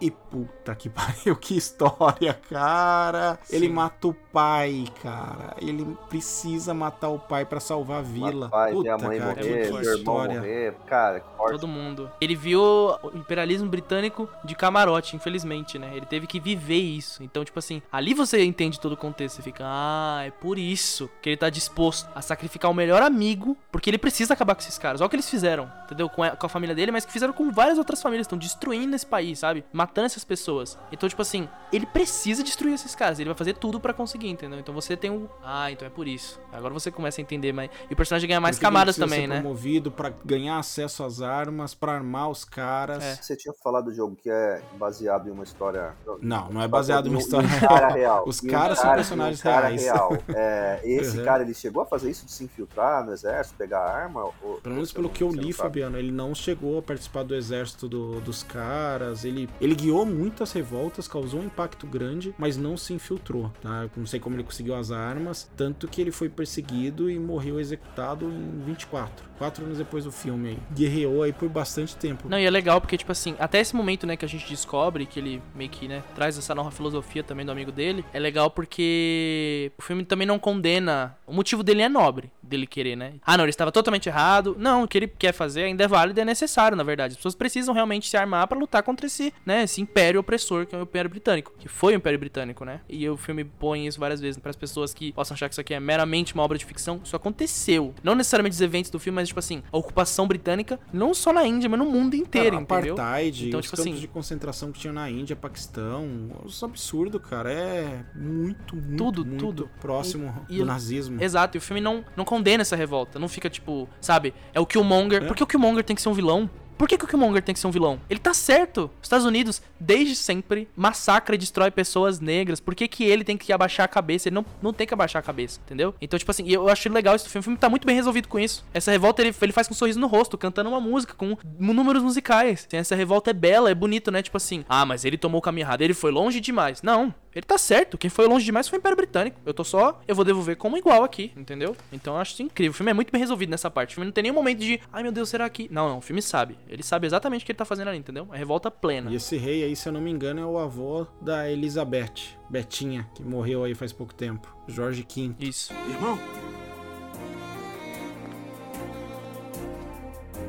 E puta que pariu, que história, cara. Ele mata o pai, cara. Ele precisa matar o pai pra salvar a vila. pai, Puta, mãe cara, morrer, que ver o irmão história. morrer. Cara. Todo mundo. Ele viu o imperialismo britânico de camarote, infelizmente, né? Ele teve que viver isso. Então, tipo assim, ali você entende todo o contexto. Você fica, ah, é por isso que ele tá disposto a sacrificar o melhor amigo, porque ele precisa acabar com esses caras. Olha o que eles fizeram, entendeu? Com a, com a família dele, mas que fizeram com várias outras famílias. Estão destruindo esse país, sabe? Matando essas pessoas. Então, tipo assim, ele precisa destruir esses caras. Ele vai fazer tudo pra conseguir, entendeu? Então você tem um. Ah, então é por isso. Agora você começa a entender, mas. E o personagem ganha mais Por que que ele camadas também, ser né? promovido pra ganhar acesso às armas, pra armar os caras. É. Você tinha falado do jogo que é baseado em uma história. Não, não é baseado em uma um- história um cara real. Os caras são cara- personagens um cara reais. real. É, esse Uhum. cara, ele chegou a fazer isso de se infiltrar no exército, pegar arma? Ou, Pelo menos pelo não- que eu li? Fabiano, ele não chegou a participar do exército do- dos caras. Ele, ele guiou muitas revoltas, causou um impacto grande, mas não se infiltrou, tá? Não sei como ele conseguiu as armas, tanto que ele foi perseguido e morreu executado em 24. Quatro anos depois do filme aí. Guerreou aí por bastante tempo. Não, e é legal porque, tipo assim, até esse momento, né, que a gente descobre que ele meio que, né, traz essa nova filosofia também do amigo dele, é legal porque o filme também não condena. O motivo dele é nobre, dele querer, né? Ah, não, ele estava totalmente errado. Não, o que ele quer fazer ainda é válido e é necessário, na verdade. As pessoas precisam realmente se armar pra lutar contra esse, né, esse império opressor que é o Império Britânico, que foi o Império Britânico, né? E o filme põe isso várias vezes para as pessoas que possam achar que isso aqui é meramente uma obra de ficção. Isso aconteceu. Não necessariamente os eventos do filme, mas tipo assim, a ocupação britânica, não só na Índia, mas no mundo inteiro, Cara, entendeu? apartheid, Então, os tipo campos assim- de concentração que tinha na Índia, Paquistão, isso é absurdo, cara. É muito, muito, Tudo, muito tudo. próximo E- do e- nazismo. Exato, e o filme não, não condena essa revolta. Não fica tipo, sabe, é o Killmonger. É. Por que o Killmonger tem que ser um vilão? Por que, que o Killmonger tem que ser um vilão? Ele tá certo. Os Estados Unidos, desde sempre, massacra e destrói pessoas negras. Por que, que ele tem que abaixar a cabeça? Ele não, não tem que abaixar a cabeça, entendeu? Então, tipo assim, eu acho legal esse filme. O filme tá muito bem resolvido com isso. Essa revolta ele, ele faz com um sorriso no rosto, cantando uma música, com números musicais. Essa revolta é bela, é bonito, né? Tipo assim, ah, mas ele tomou o caminho errado, ele foi longe demais. Não, ele tá certo. Quem foi longe demais foi o Império Britânico. Eu tô só, eu vou devolver como igual aqui, entendeu? Então eu acho isso incrível. O filme é muito bem resolvido nessa parte. O filme não tem nenhum momento de, ai meu Deus, será que. Não, não, o filme sabe. Ele sabe exatamente o que ele tá fazendo ali, entendeu? É revolta plena. E esse rei aí, se eu não me engano, é o avô da Elizabeth, Betinha, que morreu aí faz pouco tempo. Jorge V. Isso. Irmão?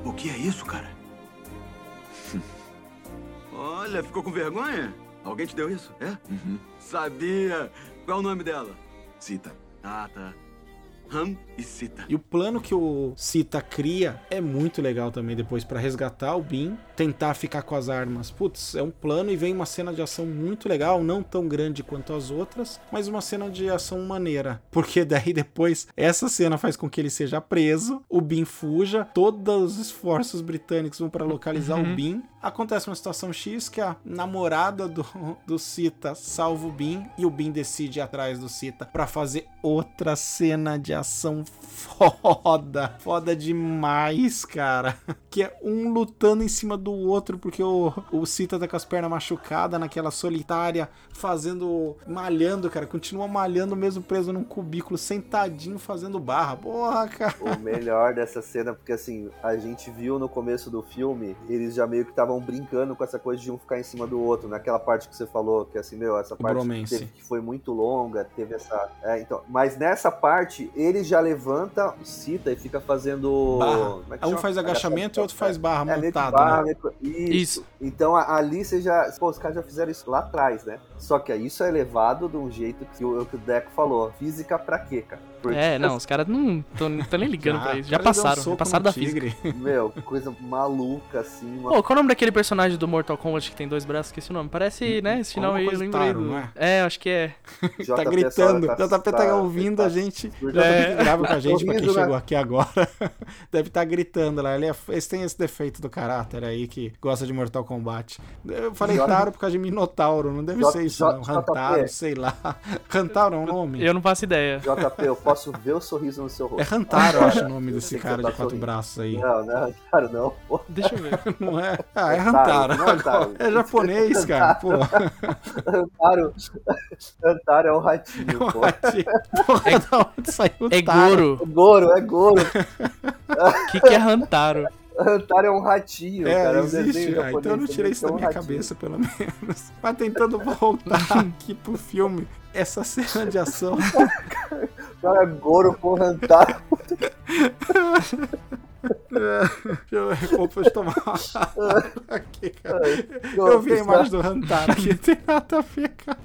O que é isso, cara? Olha, ficou com vergonha? Alguém te deu isso? É? Uhum. Sabia! Qual é o nome dela? Cita. Ah, tá. Ram e Cita. E o plano que o Cita cria é muito legal também depois pra resgatar o Bin, tentar ficar com as armas. Putz, é um plano e vem uma cena de ação muito legal, não tão grande quanto as outras, mas uma cena de ação maneira. Porque daí depois essa cena faz com que ele seja preso, o Bin fuja, todos os esforços britânicos vão pra localizar o Bin. Acontece uma situação X que a namorada do, do Cita salva o Bin e o Bin decide ir atrás do Cita pra fazer outra cena de ação foda. Foda demais, cara. Que é um lutando em cima do outro, porque o, o Cita tá com as pernas machucadas naquela solitária, fazendo. malhando, cara. Continua malhando mesmo preso num cubículo, sentadinho, fazendo barra. Porra, cara. O melhor dessa cena, porque assim, a gente viu no começo do filme, eles já meio que estavam brincando com essa coisa de um ficar em cima do outro, naquela parte que você falou, que assim, meu, essa parte bromance. teve- que foi muito longa, teve essa. É, então, mas nessa parte, ele já levanta, cita e fica fazendo. É Um chama? faz agachamento e outro faz barra É, montada. barra, né? que- Isso. Então a- ali você já. Pô, os caras já fizeram isso lá atrás, né? Só que aí isso é levado de um jeito que o, que o Deco falou. Física pra quê, cara? Porque- É, não, os caras não estão nem ligando Ah, pra isso. Já deu um passaram, já passaram da física. tigre. Meu, que coisa maluca, assim. Uma... Pô, qual é o nome daquele personagem do Mortal Kombat que tem dois braços? Esqueci o nome. Parece, né? Esse final aí, eu lembrei do... não é? É, acho que é. Tá gritando. JP tá ouvindo a gente. JP É. que grava com a gente, pra quem né? chegou aqui agora. Deve estar gritando lá. Ele, é, ele tem esse defeito do caráter aí que gosta de Mortal Kombat. Eu falei Taro por causa de Minotauro. Não deve J- ser isso, J- não. Rantaro, sei lá. Rantaro é um nome? Eu não faço ideia. JP, eu posso ver o sorriso no seu rosto. É Rantaro, eu acho o nome desse cara de quatro sorrindo. braços aí. Não, não é Rantaro, não. Pô. Deixa eu ver. Não é? Ah, é Rantaro, é. É japonês, cara. Pô. Rantaro, Rantaro é um ratinho, pô. Porra, da onde saiu o É Taro? Goro. É Goro, é Goro. O que, que é Rantaro? Rantaro é um ratinho, É, cara. É um existe. desenho Ah, então eu não tirei isso da também, minha é um cabeça, pelo menos. Mas tentando voltar aqui pro filme, essa cena de ação. Cara, Goro com Rantaro. Deixa eu, eu tomar uma água aqui, cara. Eu vi a imagem do Rantaro aqui, tem nada a ver, cara.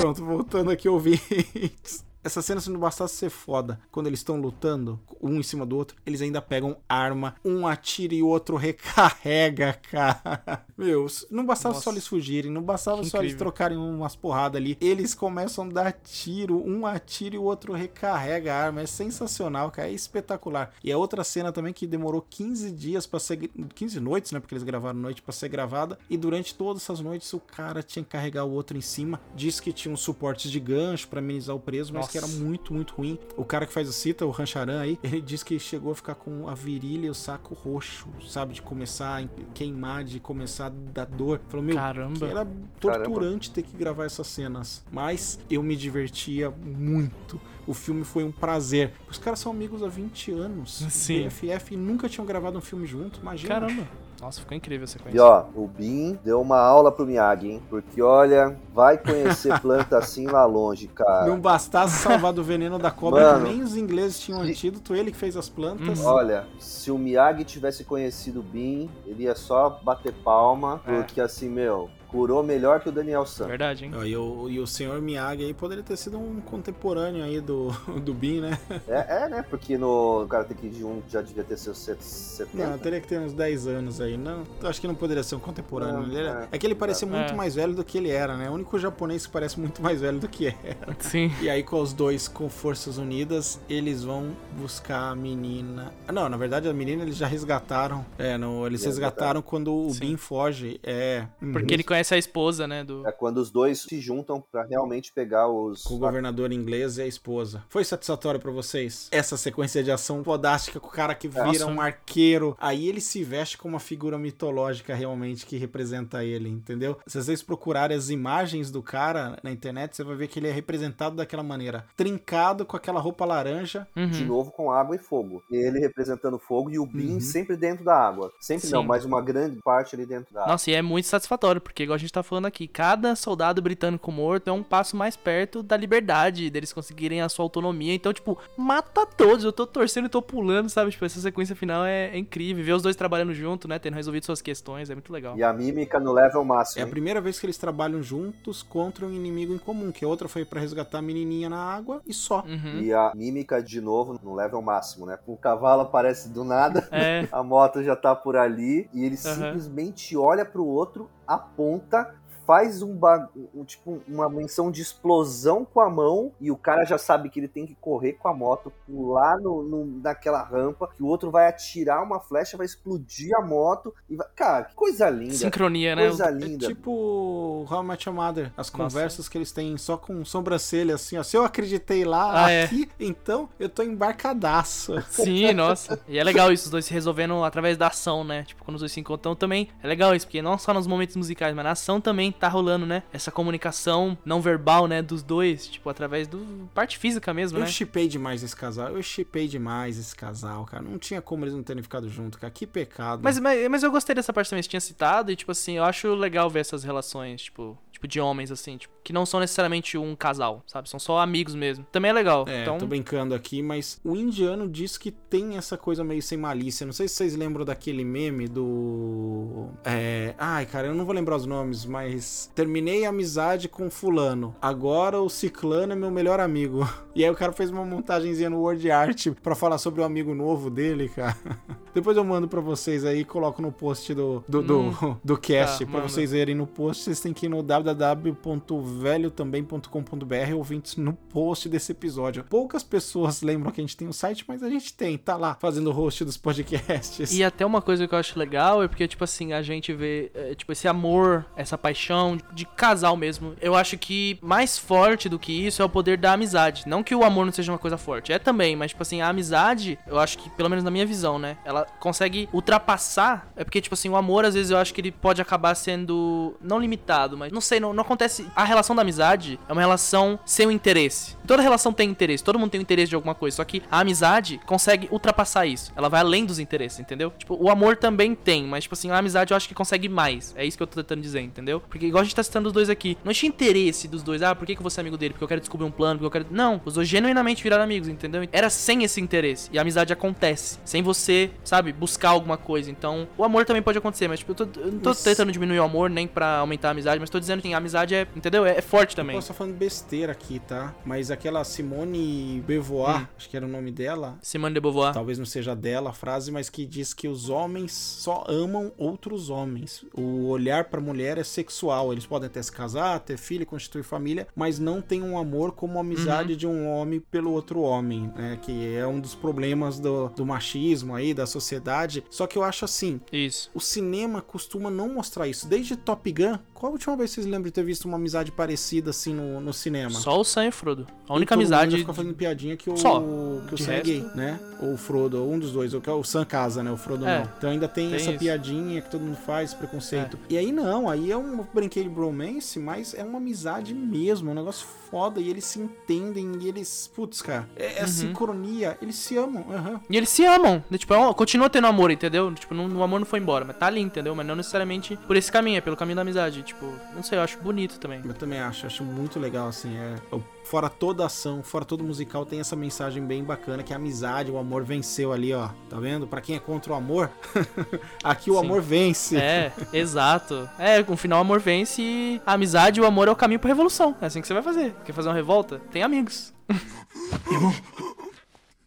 Pronto, voltando aqui, ouvintes. Essa cena, se não bastasse ser foda, quando eles estão lutando, um em cima do outro, eles ainda pegam arma, um atira e o outro recarrega, cara. Meu, não bastava Nossa. só eles fugirem, não bastava Que só eles trocarem umas porradas ali. Eles começam a dar tiro, um atira e o outro recarrega a arma. É sensacional, cara, é espetacular. E a outra cena também que demorou 15 dias para ser. 15 noites, né? Porque eles gravaram noite pra ser gravada. E durante todas essas noites o cara tinha que carregar o outro em cima. Diz que tinha uns suportes de gancho pra amenizar o preso, mas Nossa. Que era muito, muito ruim. O cara que faz o Cita, o Rancharan aí, ele diz que chegou a ficar com a virilha e o saco roxo, sabe? De começar a queimar, de começar a dar dor. Falou, meu, Caramba. que era torturante ter que gravar essas cenas. Mas eu me divertia muito. O filme foi um prazer. Os caras são amigos há 20 anos. Sim. BFF e nunca tinham gravado um filme junto, imagina. Caramba. Nossa, ficou incrível a sequência. E ó, o Bin deu uma aula pro Miyagi, hein? Porque olha, vai conhecer planta assim lá longe, cara. Não bastasse salvar do veneno da cobra, Mano. que nem os ingleses tinham antídoto, ele que fez as plantas. Olha, se o Miyagi tivesse conhecido o Bin, ele ia só bater palma, É. porque assim, meu, curou melhor que o Daniel San. Verdade, hein? E o, e o senhor Miyagi aí poderia ter sido um contemporâneo aí do, do Bin, né? É, é, né? Porque no Karate Kid 1 já devia ter seus set- 70. Não, teria que ter uns 10 anos aí. Não, acho que não poderia ser um contemporâneo. Não, Ele era- é. é, que ele parecia muito É. mais velho do que ele era, né? O único japonês que parece muito mais velho do que era. Sim. E aí, com os dois com forças unidas, eles vão buscar a menina. Não, na verdade, a menina eles já resgataram. É, não, eles resgataram quando o Sim. Bin foge. É. Porque ele conhece a esposa, né? Do... É quando os dois se juntam pra realmente pegar os. Com o governador inglês e a esposa. Foi satisfatório pra vocês? Essa sequência de ação fodástica com o cara que vira Nossa. um arqueiro. Aí ele se veste como uma figura mitológica realmente que representa ele, entendeu? Se vocês procurarem as imagens do cara na internet, você vai ver que ele é representado daquela maneira. Trincado com aquela roupa laranja. De Uhum. novo com água e fogo. Ele representando fogo e o Bin Uhum. sempre dentro da água. Sempre não, Sim. mas uma grande parte ali dentro da água. Nossa, e é muito satisfatório, porque igual a gente tá falando aqui. Cada soldado britânico morto é um passo mais perto da liberdade, deles conseguirem a sua autonomia. Então, tipo, mata todos. Eu tô torcendo e tô pulando, sabe? Tipo, essa sequência final é, é incrível. Ver os dois trabalhando junto, né? Tendo resolvido suas questões, é muito legal. E a mímica no level máximo. É a primeira vez que eles trabalham juntos contra um inimigo em comum, que a outra foi pra resgatar a menininha na água e só. Uhum. E a mímica de novo no level máximo, né? O cavalo aparece do nada, É. a moto já tá por ali e ele Aham. simplesmente olha pro outro, aponta, faz um, ba... um tipo uma menção de explosão com a mão e o cara já sabe que ele tem que correr com a moto, pular no, no- naquela rampa, que o outro vai atirar uma flecha, vai explodir a moto e vai... Cara, que coisa linda. Sincronia, né? Coisa É linda. tipo How I Met Your Mother, as Nossa. conversas que eles têm só com sobrancelha, assim, ó. Se eu acreditei lá, Ah, é. aqui, então eu tô embarcadaço. Sim, nossa. E é legal isso, os dois se resolvendo através da ação, né? Tipo, quando os dois se encontram também. É legal isso, porque não só nos momentos musicais, mas na ação também tá rolando, né? Essa comunicação não verbal, né? Dos dois, tipo, através do parte física mesmo, Eu né? chipei demais esse casal, eu chipei demais esse casal, cara. Não tinha como eles não terem ficado junto, cara. Que pecado. Mas, mas, mas eu gostei dessa parte também, você tinha citado, e tipo assim, eu acho legal ver essas relações, tipo, tipo de homens, assim, tipo, que não são necessariamente um casal, sabe? São só amigos mesmo. Também é legal. É, então, tô brincando aqui, mas o indiano diz que tem essa coisa meio sem malícia. Não sei se vocês lembram daquele meme do. É. Ai, cara, eu não vou lembrar os nomes, mas. Terminei a amizade com Fulano. Agora o Ciclano é meu melhor amigo. E aí o cara fez uma montagenzinha no Word Art pra falar sobre o amigo novo dele, cara. Depois eu mando pra vocês aí e coloco no post do, do, do, do cast. Tá, pra manda. vocês verem no post, vocês têm que ir no www.velhotambém.com.br ouvintes no post desse episódio. Poucas pessoas lembram que a gente tem um site, mas a gente tem, tá lá, fazendo o host dos podcasts. E até uma coisa que eu acho legal é porque, tipo assim, a gente vê, é, tipo, esse amor, essa paixão de casal mesmo. Eu acho que mais forte do que isso é o poder da amizade. Não que o amor não seja uma coisa forte, é também, mas, tipo assim, a amizade, eu acho que, pelo menos na minha visão, né, ela consegue ultrapassar. É porque, tipo assim, o amor, às vezes, eu acho que ele pode acabar sendo, não limitado, mas não sei, não, não acontece. A relação da amizade é uma relação sem o interesse. Toda relação tem interesse, todo mundo tem um interesse de alguma coisa, só que a amizade consegue ultrapassar isso. Ela vai além dos interesses, entendeu? Tipo, o amor também tem, mas, tipo assim, a amizade eu acho que consegue mais. É isso que eu tô tentando dizer, entendeu? Porque, igual a gente tá citando os dois aqui, não tinha interesse dos dois. Ah, por que, que eu vou ser amigo dele? Porque eu quero descobrir um plano, porque eu quero. Não, os dois genuinamente viraram amigos, entendeu? Era sem esse interesse. E a amizade acontece. Sem você, sabe, buscar alguma coisa. Então, o amor também pode acontecer, mas, tipo, eu, tô- eu não tô Mas- tentando diminuir o amor nem pra aumentar a amizade, mas tô dizendo que a amizade é, entendeu? É, é forte Eu também. posso estar falando besteira aqui, tá? Mas aquela Simone Beauvoir, Hum. acho que era o nome dela, Simone de Beauvoir. talvez não seja dela a frase, mas que diz que os homens só amam outros homens. O olhar pra mulher é sexual. Eles podem até se casar, ter filho, constituir família, mas não tem um amor como a amizade Uhum. de um homem pelo outro homem, né? Que é um dos problemas do, do machismo aí, da sociedade. Só que eu acho assim, Isso. o cinema costuma não mostrar isso. Desde Top Gun, qual a última vez vocês lembram de ter visto uma amizade parecida assim no, no cinema? Só o Sam e Frodo. A E única mundo amizade. fica fazendo piadinha que o, Só. que o De Sam é resto- gay, né? Ou o Frodo, ou um dos dois. Ou que é o Sam casa, né? O Frodo É, não. Então ainda tem, tem essa isso. piadinha que todo mundo faz, preconceito. E aí não, aí é um brinquedo bromance, mas é uma amizade mesmo, é um negócio foda. E eles se entendem e eles. Putz, cara, é, é Uhum. sincronia, eles se amam. aham. E eles se amam. né? Tipo, é continua tendo amor, entendeu? Tipo, não, o amor não foi embora, mas tá ali, entendeu? Mas não necessariamente por esse caminho, é pelo caminho da amizade. Tipo, não sei, eu acho bonito também. Eu também acho, acho muito legal, assim. É, o- fora toda a ação, fora todo musical, tem essa mensagem bem bacana que a amizade, o amor venceu ali, ó. Tá vendo? Pra quem é contra o amor, aqui o Sim. amor vence. É, exato. É, no final o amor vence e a amizade e o amor é o caminho pra revolução. É assim que você vai fazer. Quer fazer uma revolta? Tem amigos. Irmão,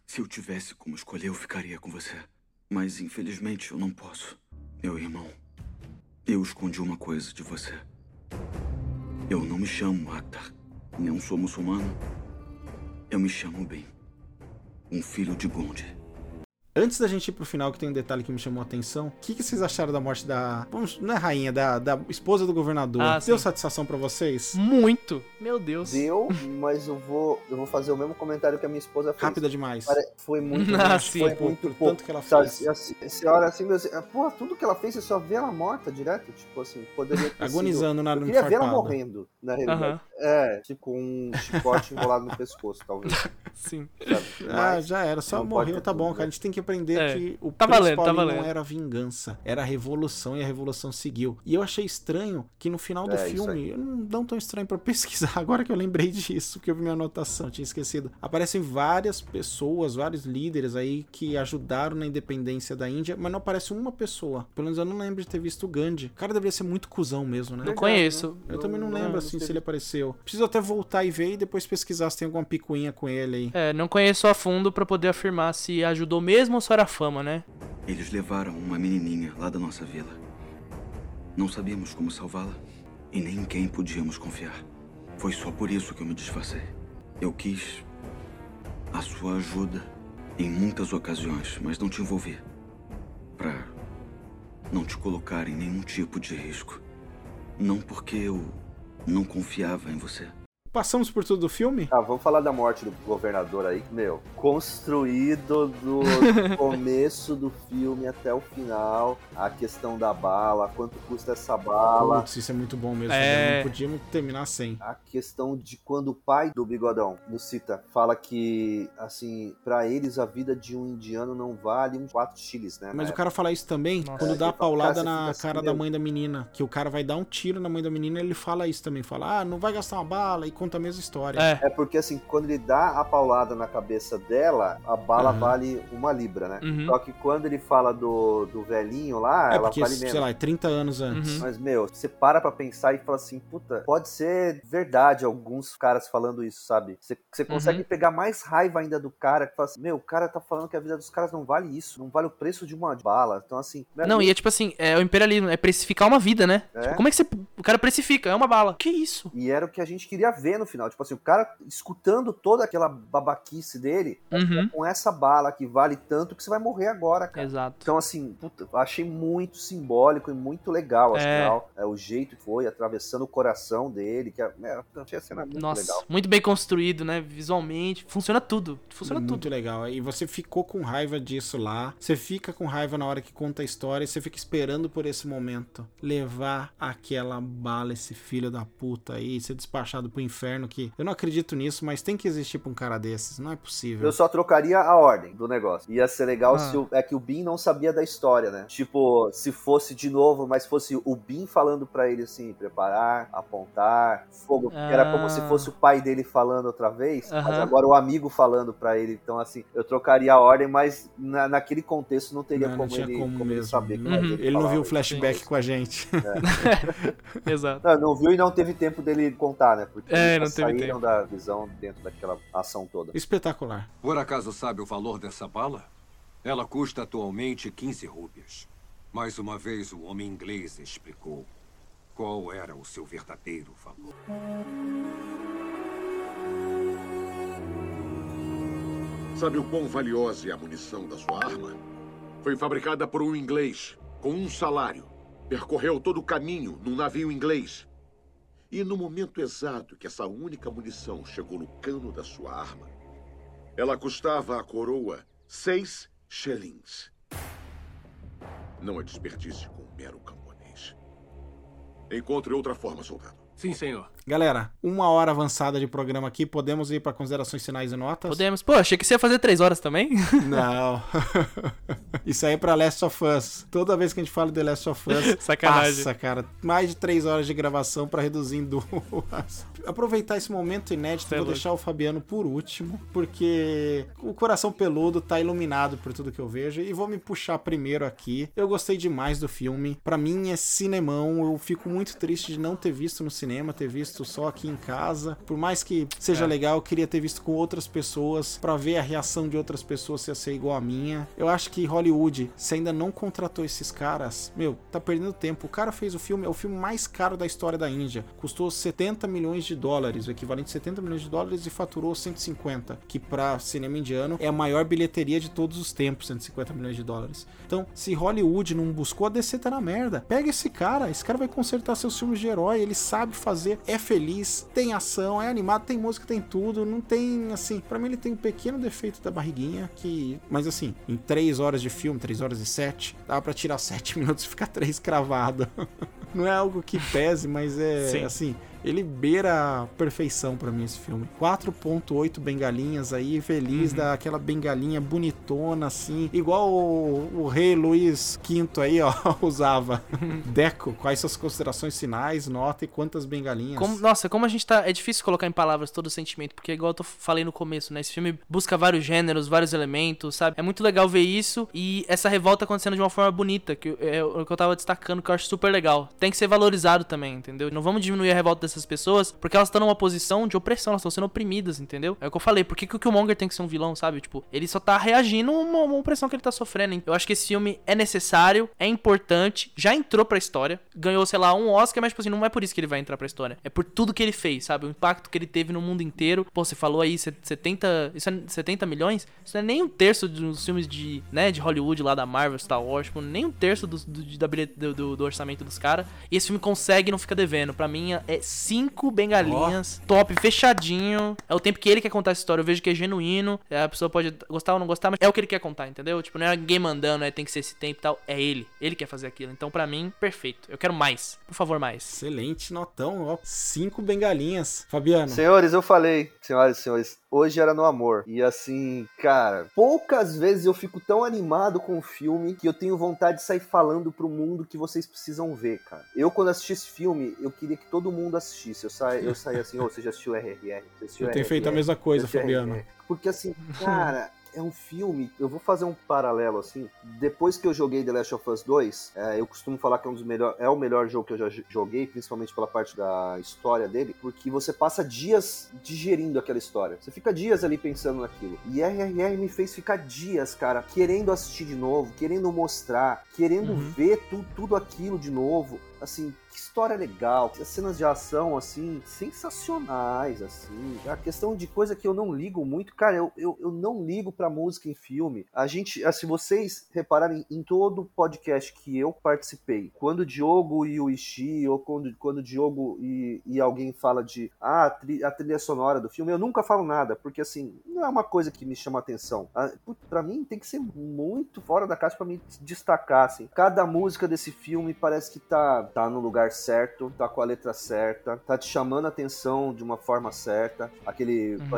se eu tivesse como escolher, eu ficaria com você. Mas infelizmente eu não posso. Meu irmão, eu escondi uma coisa de você. Eu não me chamo Akhtar. Não sou muçulmano. Eu me chamo Ben. Um filho de Gonde. Antes da gente ir pro final, que tem um detalhe que me chamou a atenção, o que, que vocês acharam da morte da. Vamos, não é rainha, da, da esposa do governador? Ah, Deu sim. satisfação pra vocês? Muito. Meu Deus. Deu, mas eu vou, eu vou fazer o mesmo comentário que a minha esposa fez. Rápida demais. Pare- Foi muito Ah, sim. foi muito por pouco. tanto que ela fez. assim, você olha assim, meu, assim, porra, tudo que ela fez, você só vê ela morta direto. Tipo assim, poderia ter Agonizando na Eu queria ver ela morrendo, na realidade. Aham. É, tipo um chicote enrolado no pescoço, talvez. Sim. Ah, Mas já era. Só morreu, tá bom, tudo, cara. A né? gente tem que aprender É. que o Tá valendo, tá ali não valendo. era vingança, era a revolução e a revolução seguiu. E eu achei estranho que no final do É, filme, eu não, não tão estranho pra pesquisar, agora que eu lembrei disso, que eu vi minha anotação, tinha esquecido. Aparecem várias pessoas, vários líderes aí que ajudaram na independência da Índia, mas não aparece uma pessoa. Pelo menos eu não lembro de ter visto o Gandhi. O cara deveria ser muito cuzão mesmo, né? Não conheço. Eu também não lembro assim se teve- ele apareceu. Preciso até voltar e ver e depois pesquisar se tem alguma picuinha com ele aí. É, não conheço a fundo pra poder afirmar se ajudou mesmo ou só era fama, né? Eles levaram uma menininha lá da nossa vila. Não sabíamos como salvá-la e nem em quem podíamos confiar. Foi só por isso que eu me disfarcei. Eu quis a sua ajuda em muitas ocasiões, mas não te envolvi. Pra não te colocar em nenhum tipo de risco. Não porque eu não confiava em você. Passamos por tudo do filme? Ah, vamos falar da morte do governador aí, meu. Construído do começo do filme até o final. A questão da bala, quanto custa essa bala. Putz, isso é muito bom mesmo. É. Não podíamos terminar sem. A questão de quando o pai do Bigodão, do Cita, fala que, assim, pra eles a vida de um indiano não vale uns 4 chiles, né? Mas o cara fala isso também Nossa. quando É, dá a fala, paulada cara, na assim, cara da mãe da menina. Que o cara vai dar um tiro na mãe da menina ele fala isso também. Fala, ah, não vai gastar uma bala e conta a mesma história. É. É porque assim, quando ele dá a paulada na cabeça dela, a bala Aham. vale uma libra, né? Uhum. Só que quando ele fala do, do velhinho lá, É, ela porque, vale menos. sei lá, é 30 anos antes. Uhum. Mas, meu, você para pra pensar e fala assim, puta, pode ser verdade alguns caras falando isso, sabe? Você, você consegue Uhum. pegar mais raiva ainda do cara que fala assim, meu, o cara tá falando que a vida dos caras não vale isso, não vale o preço de uma bala. Então, assim. né, Não, e é tipo assim, é o imperialismo, é precificar uma vida, né? É. Tipo, como é que você. O cara precifica? É uma bala. Que isso? E era o que a gente queria ver no final. Tipo assim, o cara escutando toda aquela babaquice dele, Uhum. com essa bala que vale tanto que você vai morrer agora, cara. Exato. Então, assim, puta, eu achei muito simbólico e muito legal, É. afinal. É. o jeito que foi, atravessando o coração dele, que é, é, achei a cena muito Nossa, legal. muito bem construído, né? Visualmente. Funciona tudo. Funciona Muito tudo. legal. E você ficou com raiva disso lá. Você fica com raiva na hora que conta a história. E você fica esperando por esse momento. Levar aquela bala, esse filho da puta aí, ser despachado pro inferno. Que eu não acredito nisso, mas tem que existir pra um cara desses. Não é possível. Eu só trocaria a ordem do negócio. Ia ser legal Ah. se o, é que o Bin não sabia da história, né? Tipo, se fosse de novo, mas fosse o Bin falando pra ele assim, preparar, apontar, fogo. Ah. Era como se fosse o pai dele falando outra vez, mas Aham. agora o amigo falando pra ele. Então, assim, eu trocaria a ordem, mas na- naquele contexto não teria Não, não como, tinha ele, como como ele saber que Uhum. mais Ele não viu o flashback com a gente. Exato. Não, não viu e não teve tempo dele contar, né? Porque É, eles não teve saíram tempo. da visão dentro daquela ação toda. Espetacular. Por acaso sabe o valor dessa bala? Ela custa atualmente 15 rúpias. Mais uma vez, o homem inglês explicou qual era o seu verdadeiro valor. Sabe o quão valiosa é a munição da sua arma? Foi fabricada por um inglês, com um salário. Percorreu todo o caminho num navio inglês. E no momento exato que essa única munição chegou no cano da sua arma, ela custava a coroa seis shillings. Não é desperdício com um mero camponês. Encontre outra forma, soldado. Sim, senhor. Galera, uma hora avançada de programa aqui. Podemos ir pra considerações finais e notas? Podemos. Pô, achei que você ia fazer três horas também. Não. Isso aí é pra Last of Us. Toda vez que a gente fala de Last of Us, Sacanagem. passa, cara. Mais de três horas de gravação pra reduzir em duas. Aproveitar esse momento inédito, Cê é vou deixar o Fabiano por último, porque o coração peludo tá iluminado por tudo que eu vejo e vou me puxar primeiro aqui. Eu gostei demais do filme. Pra mim é cinemão. Eu fico muito triste de não ter visto no cinema, ter visto só aqui em casa. Por mais que seja É. legal, eu queria ter visto com outras pessoas pra ver a reação de outras pessoas se ia ser igual a minha. Eu acho que Hollywood, se ainda não contratou esses caras, meu, tá perdendo tempo. O cara fez o filme, é o filme mais caro da história da Índia. Custou 70 milhões de dólares, o equivalente a 70 milhões de dólares e faturou 150, que pra cinema indiano é a maior bilheteria de todos os tempos, 150 milhões de dólares. Então, se Hollywood não buscou, a DC tá na merda. Pega esse cara, esse cara vai consertar seus filmes de herói, ele sabe fazer, é feliz, tem ação, é animado, tem música, tem tudo, não tem, assim, pra mim ele tem um pequeno defeito da barriguinha, que, mas assim, em 3 horas de filme, 3 horas e 7, dá pra tirar 7 minutos e ficar 3 cravado. não é algo que pese, mas é, Sim. assim, Ele beira a perfeição pra mim esse filme. 4.8 bengalinhas aí, feliz, Uhum. daquela bengalinha bonitona assim, igual o, o rei Luís V aí, ó, usava. Deco, quais suas considerações finais, nota e quantas bengalinhas? Como- nossa, como a gente tá. É difícil colocar em palavras todo o sentimento, porque, igual eu falei no começo, né? Esse filme busca vários gêneros, vários elementos, sabe? É muito legal ver isso e essa revolta acontecendo de uma forma bonita, que é o que eu tava destacando, que eu acho super legal. Tem que ser valorizado também, entendeu? Não vamos diminuir a revolta dessas pessoas, porque elas estão numa posição de opressão, elas estão sendo oprimidas, entendeu? É o que eu falei, por que, que o Killmonger tem que ser um vilão, sabe? Tipo, ele só tá reagindo a uma, uma opressão que ele tá sofrendo. hein? Eu acho que esse filme é necessário, é importante, já entrou pra história, ganhou, sei lá, um Oscar, mas, tipo assim, não é por isso que ele vai entrar pra história. É por tudo que ele fez, sabe? O impacto que ele teve no mundo inteiro. Pô, você falou aí, se- 70. Isso é 70 milhões? Isso não é nem um terço dos filmes de, né, de Hollywood lá da Marvel, Star Wars, tipo, nem um terço do, do, do, do- orçamento dos caras. E esse filme consegue não fica devendo. Pra mim, é cinco bengalinhas, top, fechadinho. É o tempo que ele quer contar essa história. Eu vejo que é genuíno. É, A pessoa pode gostar ou não gostar, mas é o que ele quer contar, entendeu? Tipo, não é ninguém mandando, é, tem que ser esse tempo e tal. É ele. Ele quer fazer aquilo. Então, pra mim, perfeito. Eu quero mais. Por favor, mais. Excelente notão, ó. Cinco bengalinhas. Fabiano. Senhores, eu falei, senhoras e senhores, hoje era no amor. E assim, cara, poucas vezes eu fico tão animado com o filme que eu tenho vontade de sair falando pro mundo que vocês precisam ver, cara. Eu, quando assisti esse filme, eu queria que todo mundo assistisse. Eu saí, eu saí assim, ô, você já assistiu RRR? Você assistiu Eu tenho RRR? feito a mesma coisa, Fabiano. Porque assim, cara. É um filme, eu vou fazer um paralelo assim. Depois que eu joguei The Last of Us 2, é, eu costumo falar que é um dos melhores, é o melhor jogo que eu já joguei, principalmente pela parte da história dele, porque você passa dias digerindo aquela história. Você fica dias ali pensando naquilo. E RRR me fez ficar dias, cara, querendo assistir de novo, querendo mostrar, querendo Uhum. ver tu, tudo aquilo de novo. Assim, que história legal. As cenas de ação, assim, sensacionais, assim. A questão de coisa que eu não ligo muito, cara, eu, eu, eu não ligo pra música em filme. A gente, ah, se vocês repararem em todo podcast que eu participei, quando o Diogo e o Ishi, ou quando, quando o Diogo e, e alguém fala de ah, a, tri- a trilha sonora do filme, eu nunca falo nada, porque assim, não é uma coisa que me chama atenção. Ah, Pra mim tem que ser muito fora da caixa pra me destacar, assim. Cada música desse filme parece que tá, tá no lugar certo, tá com a letra certa, tá te chamando a atenção de uma forma certa. Aquele. Uhum.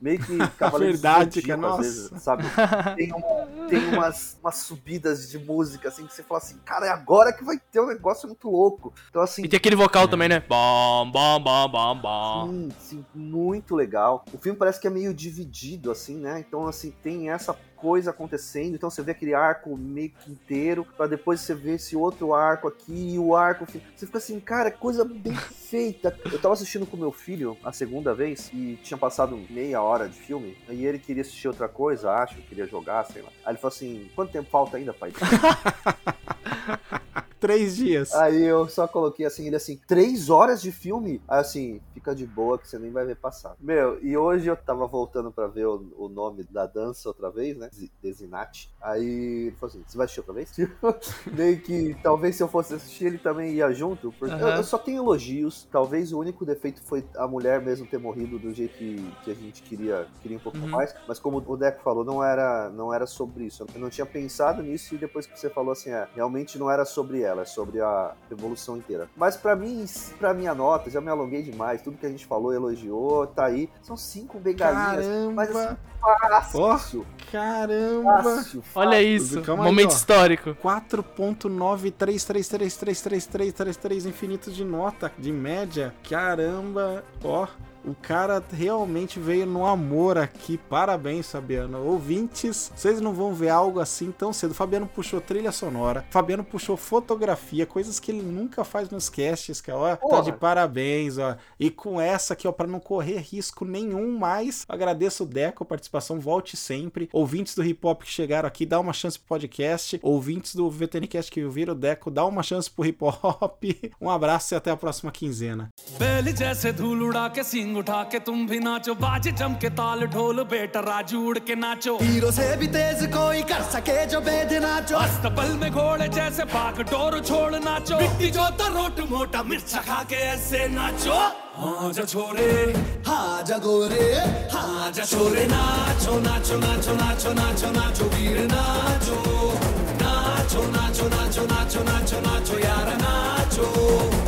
Meio que Cavaleiro Verdade, que é às nossa. vezes, sabe? Tem, um- tem umas, umas subidas de música, assim, que você fala assim, cara, é agora que vai ter um negócio muito louco. Então, assim. E tem aquele vocal também, né? Bom, bom, bom, bom, bom. Sim, sim, muito legal. O filme parece que é meio dividido, assim, né? Então, assim, tem essa coisa acontecendo, então você vê aquele arco meio que inteiro, pra depois você ver esse outro arco aqui, e o arco. Você fica assim, cara, coisa bem feita. Eu tava assistindo com meu filho a segunda vez e tinha passado meia hora de filme, e ele queria assistir outra coisa, acho, queria jogar, sei lá. Aí ele falou assim: quanto tempo falta ainda, pai? Três dias. Aí eu só coloquei assim, ele assim, três horas de filme? Aí assim, fica de boa que você nem vai ver passar. Meu, e hoje eu tava voltando pra ver o, o nome da dança outra vez, né? Desinati. Aí ele falou assim, você vai assistir outra vez? Meio que talvez se eu fosse assistir ele também ia junto. Porque eu, Aham. eu só tenho elogios. Talvez o único defeito foi a mulher mesmo ter morrido do jeito que, que a gente queria, queria um pouco Uhum. mais. Mas como o Deco falou, não era, não era sobre isso. Eu não tinha pensado nisso e depois que você falou assim, é, realmente não era sobre ela, é sobre a revolução inteira. Mas pra mim, pra minha nota, já me alonguei demais. Tudo que a gente falou, elogiou, tá aí. São cinco bengalinhas. Mas assim, Caramba! fácil. Caramba! Fácil, Olha fácil. isso. Calma aí, Momento ó. histórico. 4.933333333 infinitos de nota, de média. Caramba! Ó, o cara realmente veio no amor aqui. Parabéns, Fabiano. Ouvintes, vocês não vão ver algo assim tão cedo. Fabiano puxou trilha sonora, Fabiano puxou fotografia, coisas que ele nunca faz nos casts, cara. Ó, tá Porra. de parabéns, ó. E com essa aqui, ó, pra não correr risco nenhum mais, agradeço o Deco a participação, volte sempre. Ouvintes do Hip Hop que chegaram aqui, dá uma chance pro podcast. Ouvintes do VTNcast que viram o Deco, dá uma chance pro Hip Hop. Um abraço e até a próxima quinzena. सिंग उठा के तुम भी नाचो बाज जम के ताल ढोल बेटा राजू उड़ के नाचो हीरो से भी तेज कोई कर सके जो बेद नाचो अस्तबल में घोड़े जैसे बाग डोर छोड़ नाचो मिट्टी जो तो रोट मोटा मिर्च खा के ऐसे नाचो हाँ जा छोरे हाँ जगोरे हाँ जा छोरे नाचो नाचो नाचो नाचो नाचो नाचो वीर नाचो नाचो नाचो नाचो नाचो नाचो नाचो यार नाचो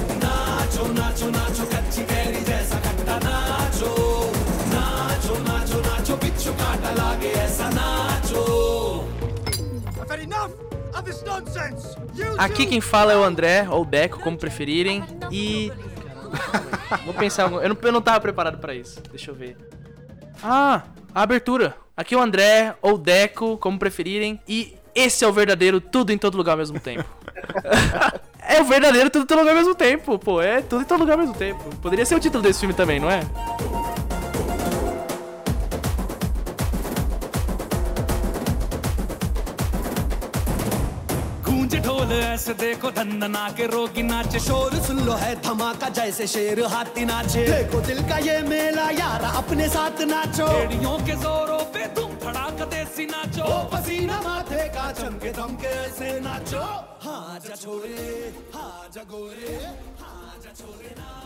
Aqui quem fala é o André, ou o Deco, como preferirem. E. Vou pensar. Eu não, eu não tava preparado pra isso. Deixa eu ver. Ah, a abertura. Aqui é o André, ou o Deco, como preferirem. E esse é o verdadeiro tudo em todo lugar ao mesmo tempo. é o verdadeiro tudo em todo lugar ao mesmo tempo, pô. É tudo em todo lugar ao mesmo tempo. Poderia ser o título desse filme também, não é? गूंज ढोल ऐसे देखो धंधना के रोगी नाचे। शोर सुन लो है धमाका जैसे शेर हाथी नाचे। देखो दिल का ये मेला यार अपने साथ नाचो। एड़ियों के जोरों पे तुम धड़ाक देसी नाचो। ओ पसीना माथे का चमके दमके ऐसे नाचो। हाँ जा छोरे हाँ जा गोरे हाँ जा छोरे नाचो